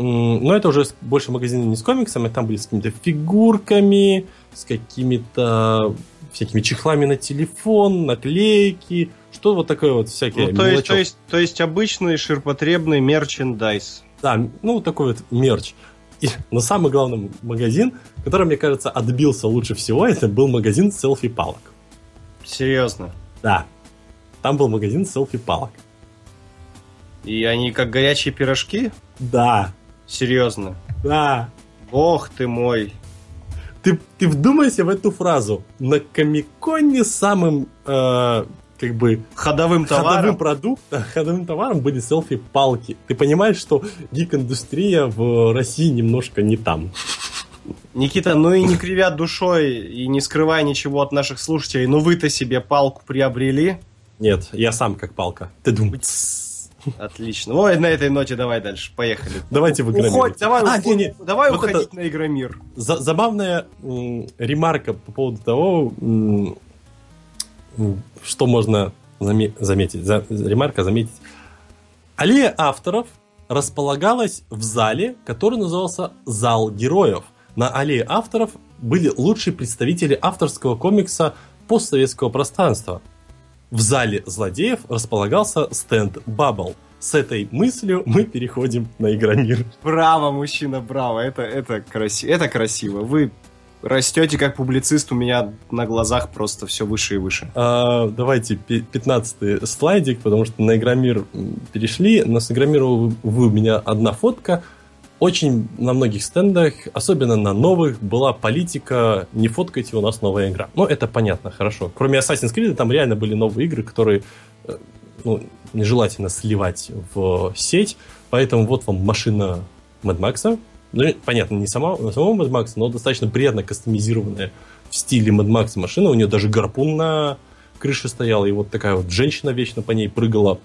Speaker 2: Но это уже больше магазины не с комиксами, там были с какими-то фигурками, с какими-то всякими чехлами на телефон, наклейки, что вот такое вот всякие.
Speaker 1: Ну, то, есть, то, есть, то есть обычный ширпотребный мерчендайз.
Speaker 2: Да, ну такой вот мерч. И, но самый главный магазин, который, мне кажется, отбился лучше всего, это был магазин селфи-палок.
Speaker 1: Серьезно?
Speaker 2: Да. Там был магазин селфи-палок.
Speaker 1: И они как горячие пирожки?
Speaker 2: Да.
Speaker 1: Серьезно?
Speaker 2: Да.
Speaker 1: Бог ты мой
Speaker 2: ты, ты вдумайся в эту фразу. На Комиконе самым э, как бы
Speaker 1: ходовым товаром,
Speaker 2: ходовым продуктом, *laughs* ходовым товаром были селфи-палки. Ты понимаешь, что гик-индустрия в России немножко не там.
Speaker 1: Никита, ну и не кривя душой и не скрывая ничего от наших слушателей, ну вы-то себе палку приобрели?
Speaker 2: Нет, я сам как палка. Ты думаешь?
Speaker 1: Отлично. Ой, на этой ноте давай дальше. Поехали.
Speaker 2: Давайте в Игромир. Уходь,
Speaker 1: давай, а, не, не. давай вот уходить это... на Игромир.
Speaker 2: За забавная м, ремарка по поводу того, м, что можно заме заметить. За ремарка заметить. Аллея авторов располагалась в зале, который назывался «Зал героев». На аллее авторов были лучшие представители авторского комикса постсоветского пространства – в зале злодеев располагался стенд Bubble. С этой мыслью мы переходим на Игромир.
Speaker 1: Браво, мужчина, браво. Это, это, краси... это красиво. Вы растете как публицист, у меня на глазах просто все выше и выше.
Speaker 2: А, давайте 15 слайдик, потому что на Игромир перешли. На с Игромира, увы, у меня одна фотка – очень на многих стендах, особенно на новых, была политика «не фоткайте, у нас новая игра». Ну, это понятно, хорошо. Кроме Assassin's Creed, там реально были новые игры, которые э, ну, нежелательно сливать в сеть. Поэтому вот вам машина Mad Max. Ну, понятно, не сама, самого Mad Max, но достаточно приятно кастомизированная в стиле Mad Max машина. У нее даже гарпун на крыше стоял, и вот такая вот женщина вечно по ней прыгала.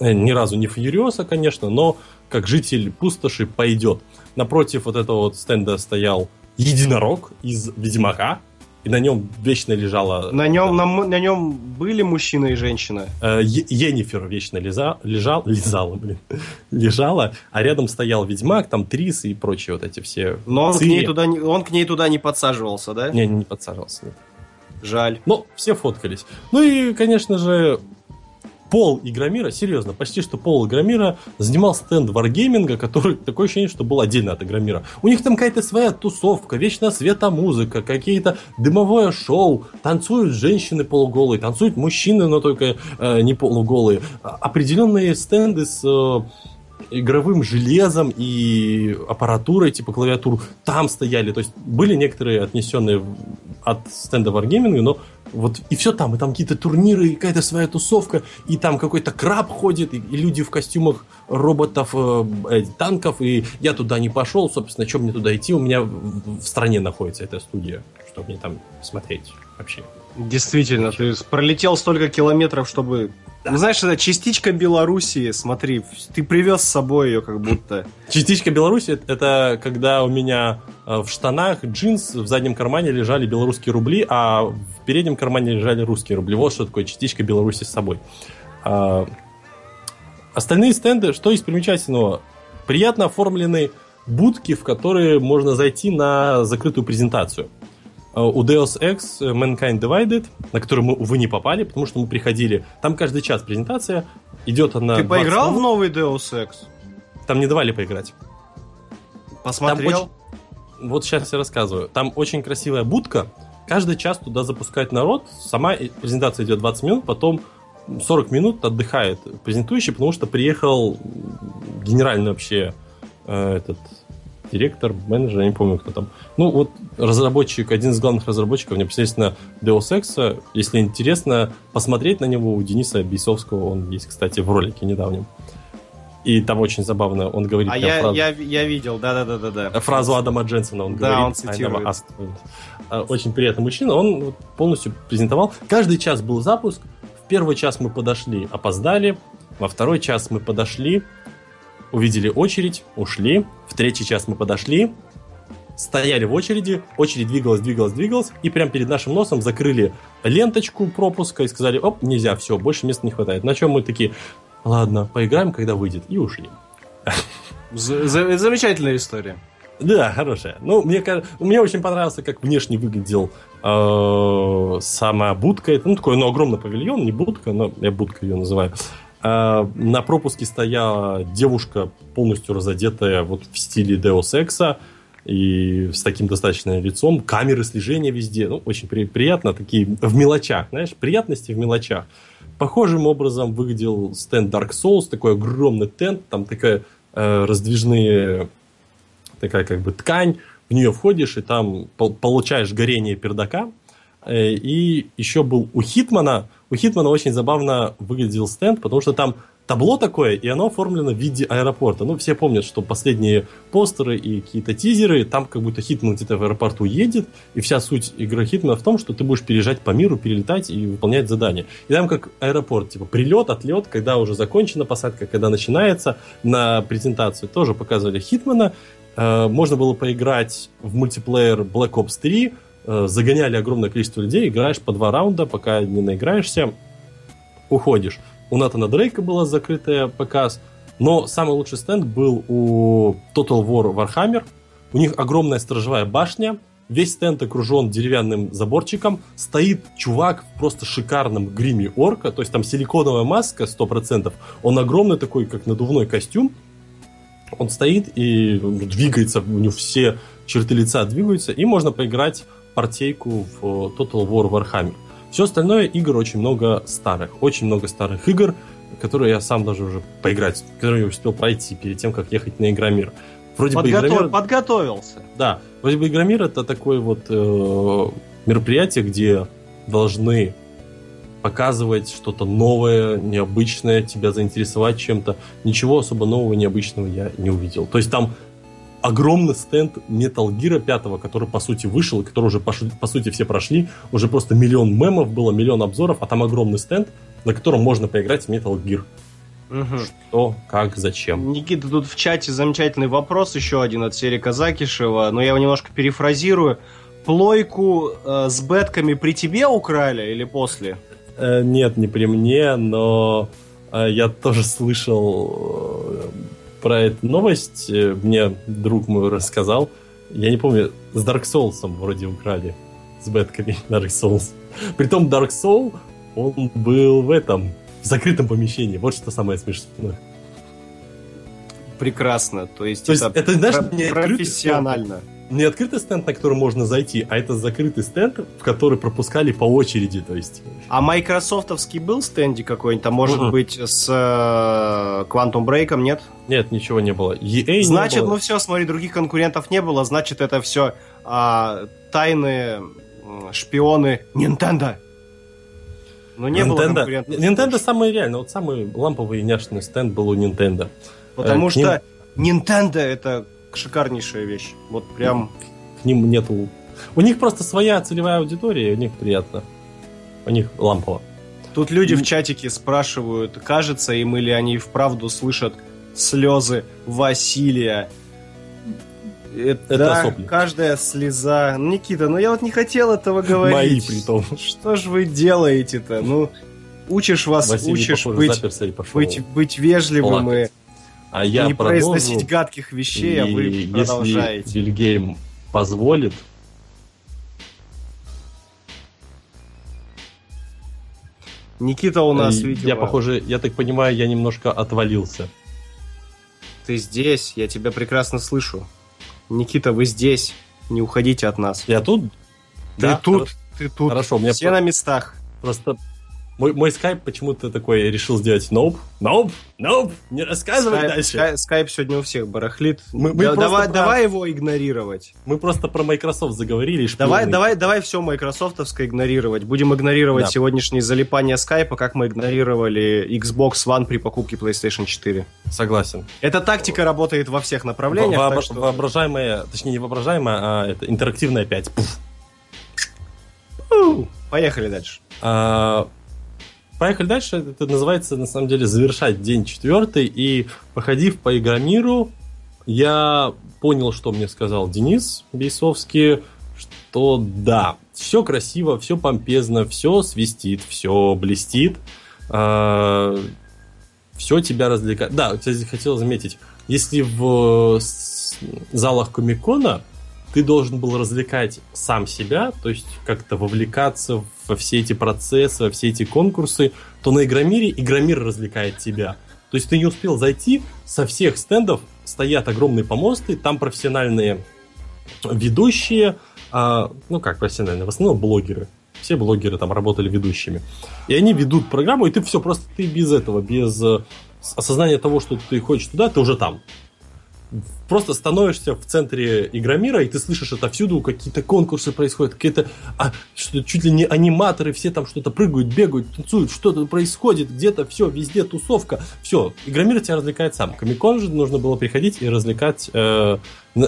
Speaker 2: Э, ни разу не Фьюриоса, конечно, но как житель пустоши пойдет. Напротив вот этого вот стенда стоял единорог из Ведьмака, и на нем вечно лежала...
Speaker 1: На нем, на, на нем были мужчина и женщина?
Speaker 2: Э, Енифер вечно лиза, лежал, лизала, блин, *laughs* лежала, а рядом стоял Ведьмак, там Трис и прочие вот эти все...
Speaker 1: Но он, к ней, туда, он к ней туда не подсаживался, да?
Speaker 2: Не, не подсаживался, нет.
Speaker 1: Жаль.
Speaker 2: Но все фоткались. Ну и, конечно же, пол Игромира, серьезно, почти что пол Игромира занимал стенд Wargaming, который такое ощущение, что был отдельно от Игромира. У них там какая-то своя тусовка, вечно светомузыка, какие-то дымовое шоу, танцуют женщины полуголые, танцуют мужчины, но только э, не полуголые. Определенные стенды с э, игровым железом и аппаратурой, типа клавиатур, там стояли. То есть были некоторые отнесенные от стенда Wargaming, но вот и все там, и там какие-то турниры, и какая-то своя тусовка, и там какой-то краб ходит, и, люди в костюмах роботов, э, э, танков, и я туда не пошел, собственно, что мне туда идти, у меня в, в стране находится эта студия, чтобы мне там смотреть вообще.
Speaker 1: Действительно, ты пролетел столько километров, чтобы Ну, знаешь, это частичка Белоруссии, смотри, ты привез с собой ее как будто.
Speaker 2: Частичка Беларуси это когда у меня э, в штанах джинс в заднем кармане лежали белорусские рубли, а в переднем кармане лежали русские рубли. Вот что такое частичка Беларуси с собой. А, остальные стенды, что из примечательного? Приятно оформлены будки, в которые можно зайти на закрытую презентацию. Э, у Deus Ex Mankind Divided, на которую мы, увы, не попали, потому что мы приходили. Там каждый час презентация, идет она...
Speaker 1: Ты поиграл минут. в новый Deus Ex?
Speaker 2: Там не давали поиграть.
Speaker 1: Посмотрел?
Speaker 2: Очень... Вот сейчас я рассказываю. Там очень красивая будка. Каждый час туда запускает народ. Сама презентация идет 20 минут, потом 40 минут отдыхает презентующий, потому что приехал генеральный вообще э, этот директор, менеджер, я не помню, кто там. Ну, вот разработчик, один из главных разработчиков непосредственно Deus Ex. Если интересно посмотреть на него, у Дениса Бейсовского, он есть, кстати, в ролике недавнем. И там очень забавно, он говорит...
Speaker 1: А я, фразу, я, я видел, да-да-да-да.
Speaker 2: Фразу Адама Дженсона он
Speaker 1: да,
Speaker 2: говорит.
Speaker 1: он цитирует.
Speaker 2: А, очень приятный мужчина, он полностью презентовал. Каждый час был запуск. В первый час мы подошли, опоздали. Во второй час мы подошли, увидели очередь, ушли. В третий час мы подошли, стояли в очереди, очередь двигалась, двигалась, двигалась, и прямо перед нашим носом закрыли ленточку пропуска и сказали, оп, нельзя, все, больше места не хватает. На чем мы такие, ладно, поиграем, когда выйдет, и ушли.
Speaker 1: Замечательная история.
Speaker 2: Да, хорошая. Ну, мне кажется, мне очень понравился, как внешне выглядел э, сама будка. Это, ну, такой, ну, огромный павильон, не будка, но я будка ее называю. А, на пропуске стояла девушка, полностью разодетая вот в стиле Deus Ex, и с таким достаточно лицом, камеры слежения везде, ну, очень при, приятно, такие в мелочах, знаешь, приятности в мелочах. Похожим образом выглядел стенд Dark Souls, такой огромный тент, там такая э, раздвижные, такая как бы ткань, в нее входишь и там получаешь горение пердака, Э, и еще был у Хитмана. У Хитмана очень забавно выглядел стенд, потому что там табло такое, и оно оформлено в виде аэропорта. Ну, все помнят, что последние постеры и какие-то тизеры, там как будто Хитман где-то в аэропорту едет, и вся суть игры Хитмана в том, что ты будешь переезжать по миру, перелетать и выполнять задания. И там как аэропорт, типа прилет, отлет, когда уже закончена посадка, когда начинается, на презентацию тоже показывали Хитмана. Э, можно было поиграть в мультиплеер Black Ops 3, Э, загоняли огромное количество людей, играешь по два раунда, пока не наиграешься, уходишь. У Натана Дрейка была закрытая показ, но самый лучший стенд был у Total War Warhammer. У них огромная сторожевая башня, весь стенд окружен деревянным заборчиком, стоит чувак в просто шикарном гриме орка, то есть там силиконовая маска 100%, он огромный такой, как надувной костюм, он стоит и двигается, у него все черты лица двигаются, и можно поиграть партейку в Total War Warhammer. Все остальное игр очень много старых. Очень много старых игр, которые я сам даже уже поиграть, которые я успел пройти перед тем, как ехать на Игромир.
Speaker 1: Вроде Подготов... бы Игромир... Подготовился.
Speaker 2: Да. Вроде бы Игромир это такое вот э, мероприятие, где должны показывать что-то новое, необычное, тебя заинтересовать чем-то. Ничего особо нового, необычного я не увидел. То есть там огромный стенд Metal Gear 5, который по сути вышел, и который уже по, по сути все прошли. Уже просто миллион мемов было, миллион обзоров, а там огромный стенд, на котором можно поиграть в Metal Gear. Угу. Что, как, зачем?
Speaker 1: Никита, тут в чате замечательный вопрос, еще один от серии Казакишева, но я его немножко перефразирую. Плойку э, с бетками при тебе украли или после?
Speaker 2: Э, нет, не при мне, но э, я тоже слышал э, про эту новость э, мне друг мой рассказал. Я не помню, с Dark Souls вроде украли. С бетками *laughs* Dark Souls. Притом Dark Soul, он был в этом, в закрытом помещении. Вот что самое смешное.
Speaker 1: Прекрасно. То есть,
Speaker 2: То это, есть это знаешь, про-
Speaker 1: профессионально.
Speaker 2: Открытый, не открытый стенд, на который можно зайти, а это закрытый стенд, в который пропускали по очереди, то есть.
Speaker 1: А майкрософтовский был стенди какой-нибудь, там, может uh-huh. быть, с э, Quantum Break, нет?
Speaker 2: Нет, ничего не было. EA
Speaker 1: значит,
Speaker 2: было.
Speaker 1: ну все, смотри, других конкурентов не было, значит, это все а, тайные шпионы Nintendo.
Speaker 2: Но не Nintendo, было конкурентов. Nintendo самый реально, вот самый ламповый и няшный стенд был у Nintendo.
Speaker 1: Потому э, что ним... Nintendo это шикарнейшая вещь. Вот прям...
Speaker 2: К ним нету... У них просто своя целевая аудитория, и у них приятно. У них лампово.
Speaker 1: Тут люди в чатике спрашивают, кажется им или они вправду слышат слезы Василия. Это,
Speaker 2: Это
Speaker 1: да,
Speaker 2: сопли.
Speaker 1: каждая слеза. Никита, ну я вот не хотел этого говорить.
Speaker 2: Мои притом.
Speaker 1: Что ж вы делаете-то? Ну, учишь вас,
Speaker 2: Василий,
Speaker 1: учишь
Speaker 2: похоже,
Speaker 1: быть, быть, быть вежливым
Speaker 2: плакать.
Speaker 1: и
Speaker 2: А я
Speaker 1: не
Speaker 2: продолжу.
Speaker 1: произносить гадких вещей, а
Speaker 2: И
Speaker 1: вы продолжаете.
Speaker 2: Если Вильгельм позволит,
Speaker 1: Никита у нас,
Speaker 2: э,
Speaker 1: видимо,
Speaker 2: я, похоже, я так понимаю, я немножко отвалился.
Speaker 1: ты здесь, я тебя прекрасно слышу. Никита, вы здесь, не уходите от нас.
Speaker 2: Я тут?
Speaker 1: Ты
Speaker 2: Да,
Speaker 1: тут, ты тут,
Speaker 2: Хорошо, у меня
Speaker 1: все на местах.
Speaker 2: Просто мой, мой скайп почему-то такой решил сделать ноуп, ноуп, ноуп, не рассказывай
Speaker 1: Скайп,
Speaker 2: дальше.
Speaker 1: скайп- скайп сегодня у всех барахлит.
Speaker 2: Мы- мы
Speaker 1: Да- давай,
Speaker 2: про-
Speaker 1: давай его игнорировать.
Speaker 2: Мы просто про Microsoft заговорили. и
Speaker 1: Давай,
Speaker 2: шпионы.
Speaker 1: давай, давай все майкрософтовское игнорировать. Будем игнорировать
Speaker 2: Да.
Speaker 1: сегодняшнее залипание скайпа, как мы игнорировали Xbox One при покупке PlayStation 4.
Speaker 2: Согласен.
Speaker 1: Эта тактика работает во всех направлениях.
Speaker 2: Во- вообра-
Speaker 1: что-
Speaker 2: Воображаемая, точнее не воображаемая, а это интерактивная 5. Пуф.
Speaker 1: Поехали дальше.
Speaker 2: А, Поехали дальше. Это называется, на самом деле, завершать день четвертый. И, походив по Игромиру, я понял, что мне сказал Денис Бейсовский, что да, все красиво, все помпезно, все свистит, все блестит, все тебя развлекает. Да, кстати, хотел заметить, если в с- залах Комикона ты должен был развлекать сам себя, то есть как-то вовлекаться во все эти процессы, во все эти конкурсы, то на Игромире Игромир развлекает тебя. То есть ты не успел зайти, со всех стендов стоят огромные помосты, там профессиональные ведущие, а, ну как профессиональные, в основном блогеры. Все блогеры там работали ведущими. И они ведут программу, и ты все, просто ты без этого, без э, осознания того, что ты хочешь туда, ты уже там просто становишься в центре Игромира, и ты слышишь отовсюду, какие-то конкурсы происходят, какие-то, а, что чуть ли не аниматоры, все там что-то прыгают, бегают, танцуют, что-то происходит, где-то все, везде тусовка. Все, Игромир тебя развлекает сам. Комикон же нужно было приходить и развлекать, э,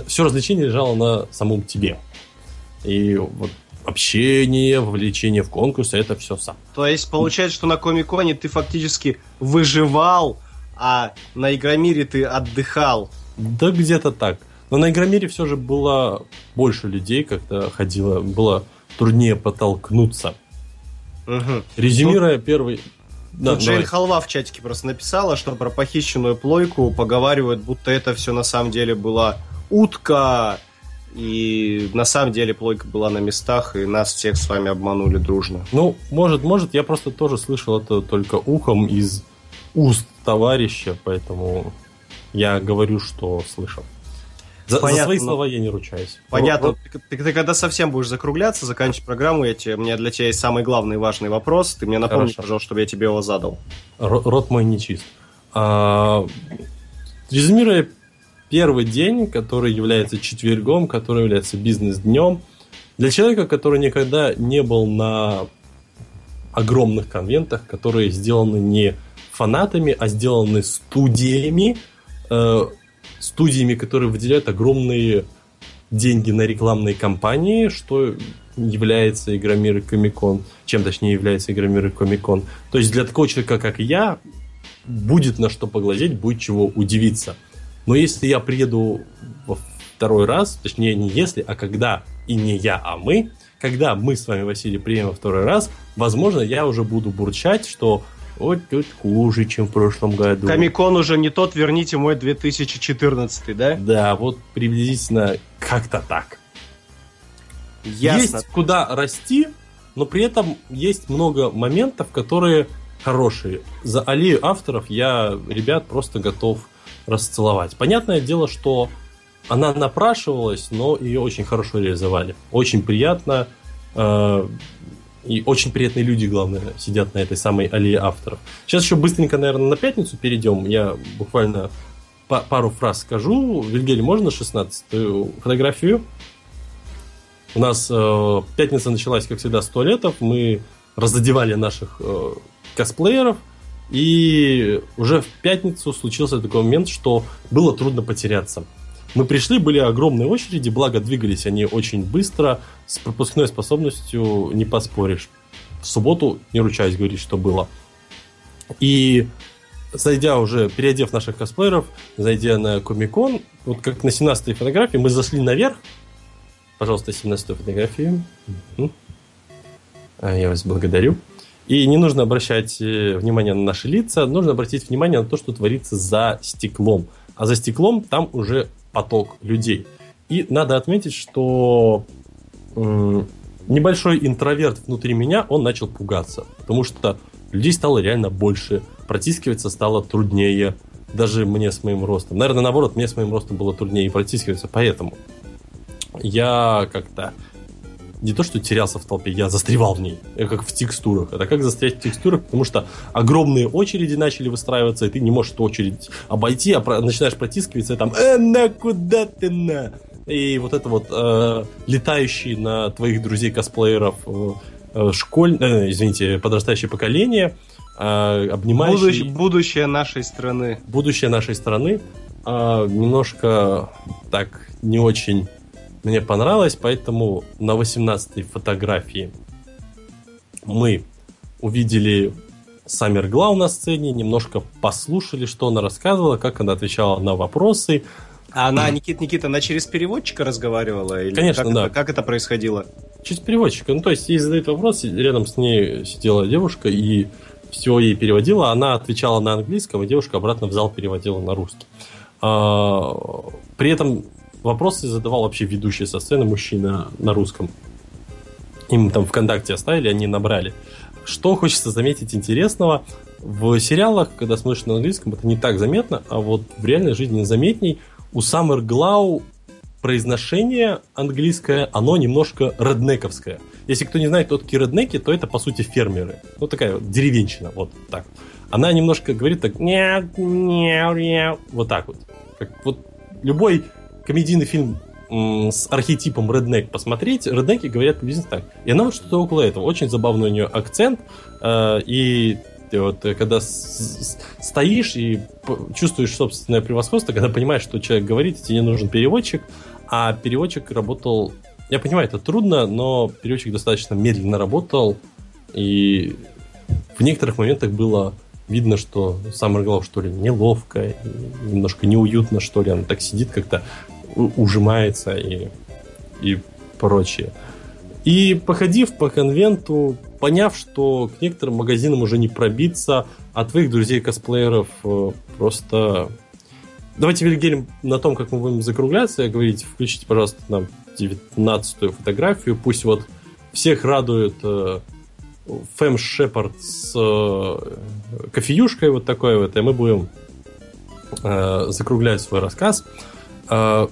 Speaker 2: все развлечение лежало на самом тебе. И вот общение, вовлечение в конкурсы, это все сам.
Speaker 1: То есть получается, что на Комиконе ты фактически выживал, а на Игромире ты отдыхал.
Speaker 2: Да где-то так. Но на Игромире все же было больше людей, как-то ходило, было труднее потолкнуться.
Speaker 1: Мгм.
Speaker 2: Резюмируя первый... Да,
Speaker 1: Тут Джейн. Халва в чатике просто написала, что про похищенную плойку поговаривают, будто это все на самом деле была утка, и на самом деле плойка была на местах, и нас всех с вами обманули дружно.
Speaker 2: Ну, может, может, я просто тоже слышал это только ухом из уст товарища, поэтому я говорю, что слышал. За, за
Speaker 1: Понятно,
Speaker 2: свои
Speaker 1: но-
Speaker 2: слова я не ручаюсь.
Speaker 1: Понятно.
Speaker 2: Вот-
Speaker 1: Ты, ты- ты когда совсем будешь закругляться, заканчивать программу, я тебе, у меня для тебя есть самый главный важный вопрос. Ты мне напомни,
Speaker 2: Хорошо.
Speaker 1: пожалуйста, чтобы я тебе его задал.
Speaker 2: Ро- Рот мой нечист. А, резюмируя первый день, который является четвергом, который является бизнес-днем, для человека, который никогда не был на огромных конвентах, которые сделаны не фанатами, а сделаны студиями, э, студиями, которые выделяют огромные деньги на рекламные кампании, что является Игромир Комикон, чем точнее является Игромир Комикон. То есть для такого человека, как я, будет на что поглазеть, будет чего удивиться. Но если я приеду во второй раз, точнее не если, а когда, и не я, а мы, когда мы с вами, Василий, приедем во второй раз, возможно, я уже буду бурчать, что вот тут хуже, чем в прошлом году.
Speaker 1: Комикон уже не тот, верните мой 2014, да?
Speaker 2: Да, вот приблизительно как-то так.
Speaker 1: Ясно.
Speaker 2: Есть куда расти, но при этом есть много моментов, которые хорошие. За аллею авторов я ребят просто готов расцеловать. Понятное дело, что она напрашивалась, но ее очень хорошо реализовали. Очень приятно. э, и очень приятные люди, главное, сидят на этой самой аллее авторов. Сейчас еще быстренько, наверное, на пятницу перейдем. Я буквально па- пару фраз скажу. Вильгель, можно 16 фотографию? У нас э, пятница началась, как всегда, с туалетов. Мы разодевали наших э, косплееров. И уже в пятницу случился такой момент, что было трудно потеряться. Мы пришли, были огромные очереди, благо двигались они очень быстро, с пропускной способностью не поспоришь. в субботу не ручаюсь говорить, что было. И зайдя уже, переодев наших косплееров, зайдя на Комикон, вот как на 17-й фотографии, мы зашли наверх. Пожалуйста, 17-ю фотографию. А, я вас благодарю. И не нужно обращать э, внимание на наши лица, нужно обратить внимание на то, что творится за стеклом. А за стеклом там уже поток людей. И надо отметить, что небольшой интроверт внутри меня, он начал пугаться. Потому что людей стало реально больше, протискиваться стало труднее, даже мне с моим ростом. Наверное, наоборот, мне с моим ростом было труднее протискиваться, поэтому я как-то не то, что терялся в толпе, я застревал в ней, я как в текстурах. Это как застрять в текстурах, потому что огромные очереди начали выстраиваться, и ты не можешь эту очередь обойти, а про- начинаешь протискиваться, и там «Э, на, куда ты на?» И вот это вот э, летающие на твоих друзей-косплееров э, Э, школь... Э, извините, подрастающее поколение, э, обнимающий...
Speaker 1: Будущее, будущее нашей страны.
Speaker 2: Будущее нашей страны. Немножко так не очень мне понравилось, поэтому на 18-й фотографии мы увидели Саммер Глау на сцене, немножко послушали, что она рассказывала, как она отвечала на вопросы,
Speaker 1: а она, Никита, Никита, она через переводчика разговаривала? Или
Speaker 2: Конечно,
Speaker 1: как
Speaker 2: да.
Speaker 1: Это, как это происходило?
Speaker 2: Через переводчика. Ну, то есть, ей задают вопрос, рядом с ней сидела девушка и все ей переводила. Она отвечала на английском, и девушка обратно в зал переводила на русский. А, при этом вопросы задавал вообще ведущий со сцены мужчина на русском. Им там ВКонтакте оставили, они набрали. Что хочется заметить интересного, в сериалах, когда смотришь на английском, это не так заметно, а вот в реальной жизни заметней у Саммер Глау произношение английское, оно немножко реднековское. Если кто не знает, кто такие реднеки, то это, по сути, фермеры. Ну, такая вот деревенщина, вот так. Она немножко говорит так, вот так вот. Как вот любой комедийный фильм с архетипом реднек посмотреть, реднеки говорят приблизительно так. И она вот что-то около этого. Очень забавный у нее акцент. Э, и вот э, когда стоишь и чувствуешь собственное превосходство, когда понимаешь, что человек говорит, тебе не нужен переводчик, а переводчик работал... Я понимаю, это трудно, но переводчик достаточно медленно работал, и в некоторых моментах было видно, что Саммер Глав, что ли, неловко, немножко неуютно, что ли, она так сидит как-то, ужимается и, и прочее. И походив по конвенту, поняв, что к некоторым магазинам уже не пробиться, а твоих друзей-косплееров э, просто... Давайте, Вильгельм, на том, как мы будем закругляться, говорить, включите, пожалуйста, нам 19-ю фотографию. Пусть вот всех радует э, Фэм Шепард с э, кофеюшкой вот такой вот, и мы будем э, закруглять свой рассказ. Э,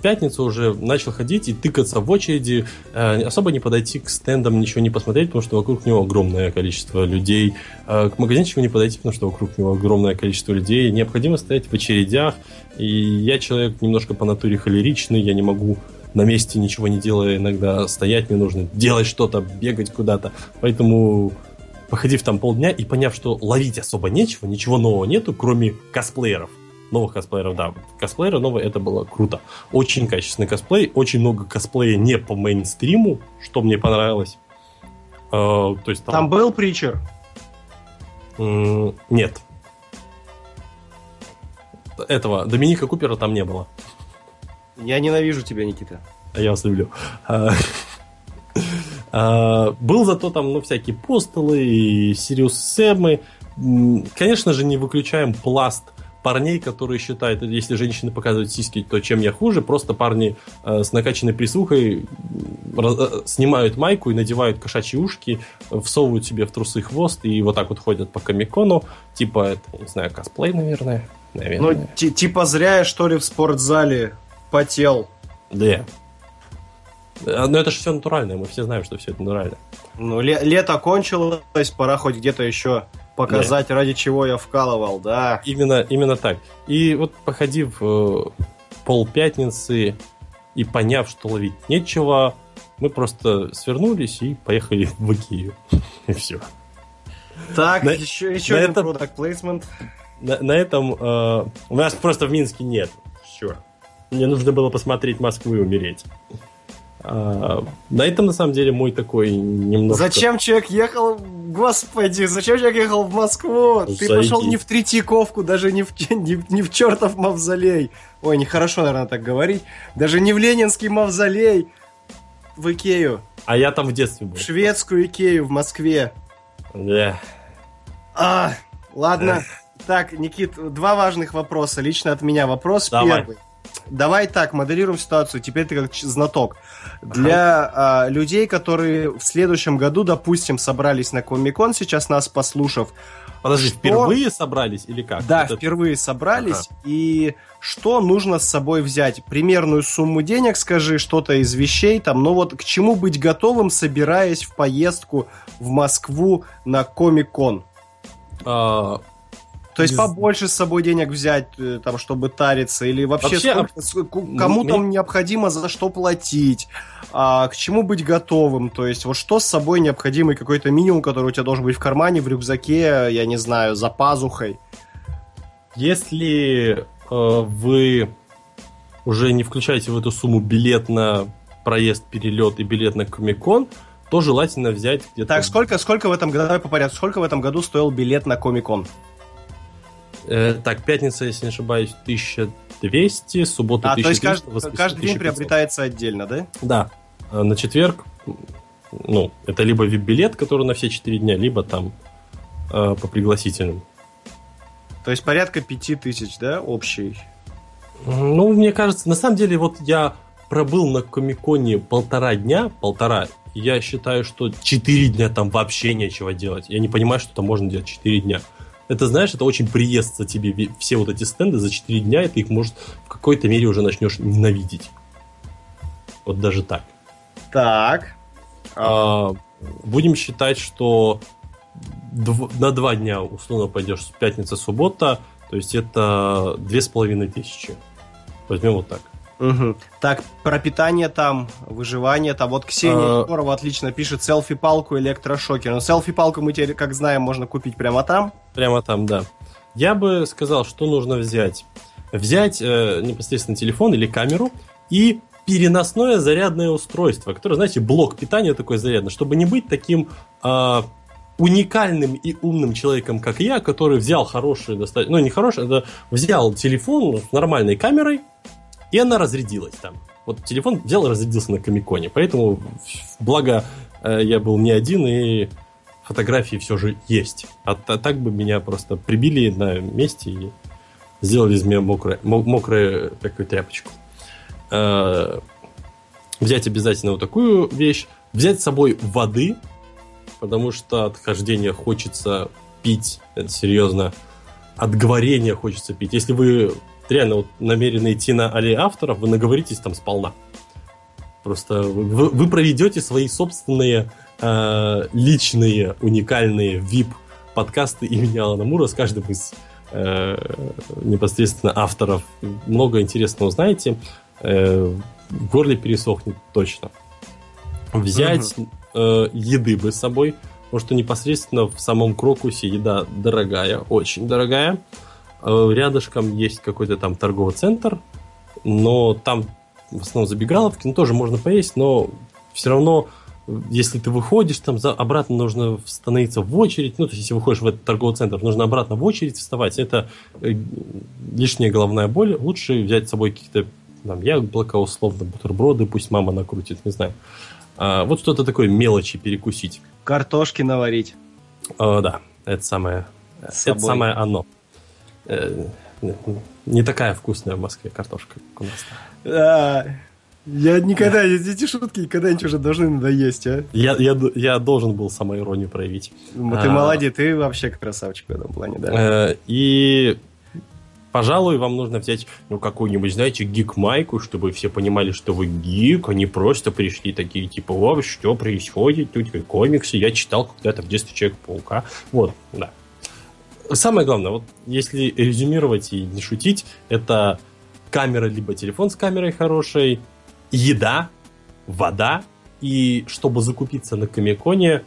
Speaker 2: пятницу уже начал ходить и тыкаться в очереди, э, особо не подойти к стендам, ничего не посмотреть, потому что вокруг него огромное количество людей. Э, к магазинчику не подойти, потому что вокруг него огромное количество людей. Необходимо стоять в очередях. И я человек немножко по натуре холеричный, я не могу на месте ничего не делая иногда стоять, мне нужно делать что-то, бегать куда-то. Поэтому походив там полдня и поняв, что ловить особо нечего, ничего нового нету, кроме косплееров, новых косплееров, да. Косплееры новые, это было круто. Очень качественный косплей, очень много косплея не по мейнстриму, что мне понравилось.
Speaker 1: Uh, то есть там... там был притчер?
Speaker 2: Нет. Этого, Доминика Купера там не было.
Speaker 1: Я ненавижу тебя, Никита.
Speaker 2: А я вас люблю. Uh, *laughs* uh, был зато там, ну, всякие постелы и Сириус Сэмы. Конечно же, не выключаем пласт парней, которые считают, если женщины показывают сиськи, то чем я хуже. Просто парни э, с накачанной присухой раз, э, снимают майку и надевают кошачьи ушки, всовывают себе в трусы хвост и вот так вот ходят по комикону. Типа, это, не знаю, косплей, наверное. наверное.
Speaker 1: Ну, типа зря я, что ли, в спортзале потел.
Speaker 2: Да. Но это же все натурально, мы все знаем, что все это натурально.
Speaker 1: Ну, ле- лето кончилось, пора хоть где-то еще показать, да. ради чего я вкалывал, да.
Speaker 2: Именно, именно так. И вот походив э, пол пятницы и поняв, что ловить нечего, мы просто свернулись и поехали *laughs* в Икею. И все.
Speaker 1: Так, на, еще, еще на один этом, product placement.
Speaker 2: На, на этом э, у нас просто в Минске нет. Все. Мне нужно было посмотреть Москву и умереть. А, на этом, на самом деле, мой такой немножко...
Speaker 1: Зачем человек ехал... Господи, зачем человек ехал в Москву? Ты
Speaker 2: Зайди.
Speaker 1: пошел не в Третьяковку, даже не в, не, не в чертов мавзолей. Ой, нехорошо, наверное, так говорить. Даже не в Ленинский мавзолей. В Икею.
Speaker 2: А я там в детстве был.
Speaker 1: В шведскую Икею в Москве.
Speaker 2: Да.
Speaker 1: А, ладно. Так, Никит, два важных вопроса. Лично от меня вопрос
Speaker 2: Давай.
Speaker 1: первый. Давай так, моделируем ситуацию. Теперь ты как знаток. Для а, людей, которые в следующем году, допустим, собрались на Комикон, сейчас нас послушав,
Speaker 2: Подожди,
Speaker 1: Что?
Speaker 2: впервые собрались или как?
Speaker 1: да,
Speaker 2: Это-
Speaker 1: впервые собрались, и что нужно с собой взять? Примерную сумму денег, скажи, что-то из вещей там, но вот к чему быть готовым, собираясь в поездку в Москву на Комик-кон?
Speaker 2: а,
Speaker 1: То есть побольше с собой денег взять, э, там, чтобы тариться, или вообще,
Speaker 2: Вообще,
Speaker 1: сколько- ку- кому
Speaker 2: мне-
Speaker 1: там необходимо за что платить, а, к чему быть готовым, то есть вот что с собой необходимый какой-то минимум, который у тебя должен быть в кармане, в рюкзаке, я не знаю, за пазухой.
Speaker 2: Если э, вы уже не включаете в эту сумму билет на проезд, перелет и билет на Комикон, то желательно взять где-то...
Speaker 1: Так, сколько, сколько в этом году, давай по порядку, сколько в этом году стоил билет на Комик-кон?
Speaker 2: Э, так, пятница, если не ошибаюсь, 1200, суббота
Speaker 1: А, то есть
Speaker 2: 1300,
Speaker 1: каждый,
Speaker 2: воскресенье
Speaker 1: каждый день
Speaker 2: 1500.
Speaker 1: приобретается отдельно, да?
Speaker 2: Да. А на четверг, ну, это либо вип-билет, который на все 4 дня, либо там э, по пригласительным.
Speaker 1: То есть порядка пяти тысяч, да, общий?
Speaker 2: Ну, мне кажется, на самом деле, вот я пробыл на Комиконе полтора дня, полтора, я считаю, что 4 дня там вообще нечего делать. Я не понимаю, что там можно делать 4 дня. Это, знаешь, это очень приестся тебе все вот эти стенды за 4 дня, и ты их, может, в какой-то мере уже начнешь ненавидеть. Вот даже так.
Speaker 1: Так.
Speaker 2: А, будем считать, что дв- на два дня условно пойдешь с пятница, суббота, то есть это две с половиной тысячи. Возьмем вот так.
Speaker 1: Мгм. Так, про питание там, выживание там. Вот Ксения
Speaker 2: А.
Speaker 1: Егорова отлично пишет селфи-палку, электрошокер. Но селфи-палку мы теперь, как знаем, можно купить прямо там.
Speaker 2: Прямо там, да. Я бы сказал, что нужно взять. Взять э, непосредственно телефон или камеру и переносное зарядное устройство, которое, знаете, блок питания такой зарядный, чтобы не быть таким а, уникальным и умным человеком, как я, который взял хороший, достаточно, ну не хороший, это взял телефон с нормальной камерой, и она разрядилась там. Вот телефон взял и разрядился на Комиконе, поэтому благо э, я был не один и фотографии все же есть. А, та- так бы меня просто прибили на месте и сделали из меня мокрое, мо- мокрую такую тряпочку. Э, взять обязательно вот такую вещь. Взять с собой воды, потому что от хождения хочется пить. Это серьезно. От говорения хочется пить. Если вы реально вот намерены идти на аллеи авторов, вы наговоритесь там сполна. Просто вы, вы проведете свои собственные э, личные, уникальные VIP подкасты имени Алана Мура с каждым из э, непосредственно авторов. Много интересного узнаете. Э, в горле пересохнет точно. Взять э, еды бы с собой, потому что непосредственно в самом Крокусе еда дорогая, очень дорогая. Э, рядышком есть какой-то там торговый центр, но там в основном забегаловки, ну, тоже можно поесть, но все равно, если ты выходишь, там за, обратно нужно становиться в очередь, ну, то есть, если выходишь в этот торговый центр, нужно обратно в очередь вставать, это э, лишняя головная боль, лучше взять с собой каких-то там, яблоко, условно, бутерброды, пусть мама накрутит, не знаю. А, вот что-то такое мелочи перекусить.
Speaker 1: Картошки наварить.
Speaker 2: А, да, это самое, это самое оно. Э, не такая вкусная в Москве картошка, как у нас.
Speaker 1: А, я никогда, эти шутки никогда ничего уже должны надоесть, а?
Speaker 2: Я, я, я должен был самоиронию проявить.
Speaker 1: Ну, Ты
Speaker 2: А.
Speaker 1: молодец, ты вообще красавчик в этом плане, да.
Speaker 2: Э, И, пожалуй, вам нужно взять, ну, какую-нибудь, знаете, гик-майку, чтобы все понимали, что вы гик, а не просто пришли такие, типа, о, что происходит, тут комиксы, я читал когда-то в детстве Человека-паука. Вот, да. Самое главное, вот если резюмировать и не шутить, это камера либо телефон с камерой хорошей, еда, вода, и чтобы закупиться на Комиконе,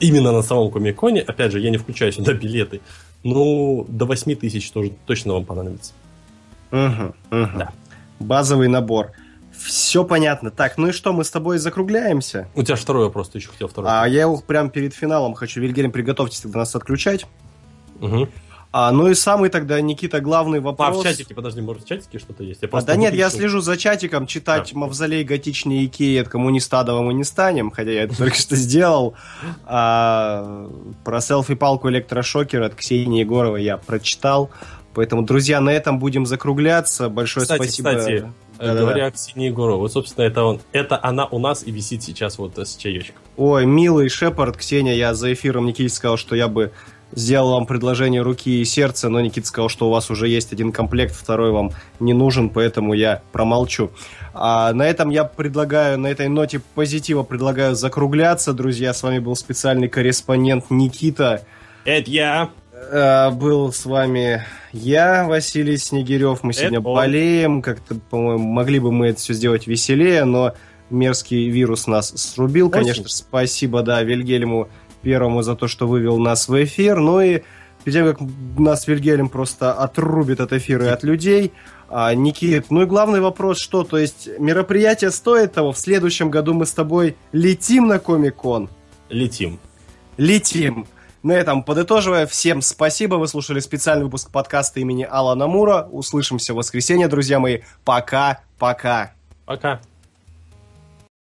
Speaker 2: именно на самом Комиконе, опять же, я не включаю сюда билеты, ну, до 8 тысяч тоже точно вам понадобится.
Speaker 1: Мгм, мгм.
Speaker 2: Да.
Speaker 1: Базовый набор. Все понятно. Так, ну и что, мы с тобой закругляемся?
Speaker 2: У тебя второй вопрос, ты еще хотел второй.
Speaker 1: А я его прям перед финалом хочу. Вильгельм, приготовьтесь тогда нас отключать.
Speaker 2: Угу.
Speaker 1: А, ну и самый тогда, Никита, главный вопрос.
Speaker 2: А, в чатике, подожди, может в чатике что-то есть? Я
Speaker 1: А, да нет, я слежу за чатиком, читать
Speaker 2: Да.
Speaker 1: «Мавзолей готичнее Икеи» от коммунистадова мы не станем, хотя я это *laughs* только что сделал. А, про селфи-палку электрошокера от Ксении Егоровой я прочитал. Поэтому, друзья, на этом будем закругляться. Большое
Speaker 2: Кстати,
Speaker 1: спасибо.
Speaker 2: кстати, э,
Speaker 1: Да-да-да.
Speaker 2: говоря о Ксении Егоровой, вот, собственно, это он, это она у нас и висит сейчас вот э, с чаечком.
Speaker 1: Ой, милый Шепард, Ксения, я за эфиром Никите сказал, что я бы сделал вам предложение руки и сердца, но Никита сказал, что у вас уже есть один комплект, второй вам не нужен, поэтому я промолчу. А на этом я предлагаю, на этой ноте позитива предлагаю закругляться. Друзья, с вами был специальный корреспондент Никита.
Speaker 2: Это я.
Speaker 1: Э, Был с вами я, Василий Снегирев. Мы сегодня
Speaker 2: Это он.
Speaker 1: болеем. Как-то, по-моему, могли бы мы это все сделать веселее, но мерзкий вирус нас срубил.
Speaker 2: Очень.
Speaker 1: Конечно, спасибо, да, Вильгельму первому за то, что вывел нас в эфир. Ну и перед тем, как нас Вильгельм просто отрубит от эфира и от людей, а, Никит, ну и главный вопрос, что? То есть мероприятие стоит того? В следующем году мы с тобой летим на Комик-кон?
Speaker 2: Летим.
Speaker 1: летим. На этом подытоживая, всем спасибо. Вы слушали специальный выпуск подкаста имени Алана Мура. Услышимся в воскресенье, друзья мои. Пока-пока.
Speaker 2: Пока.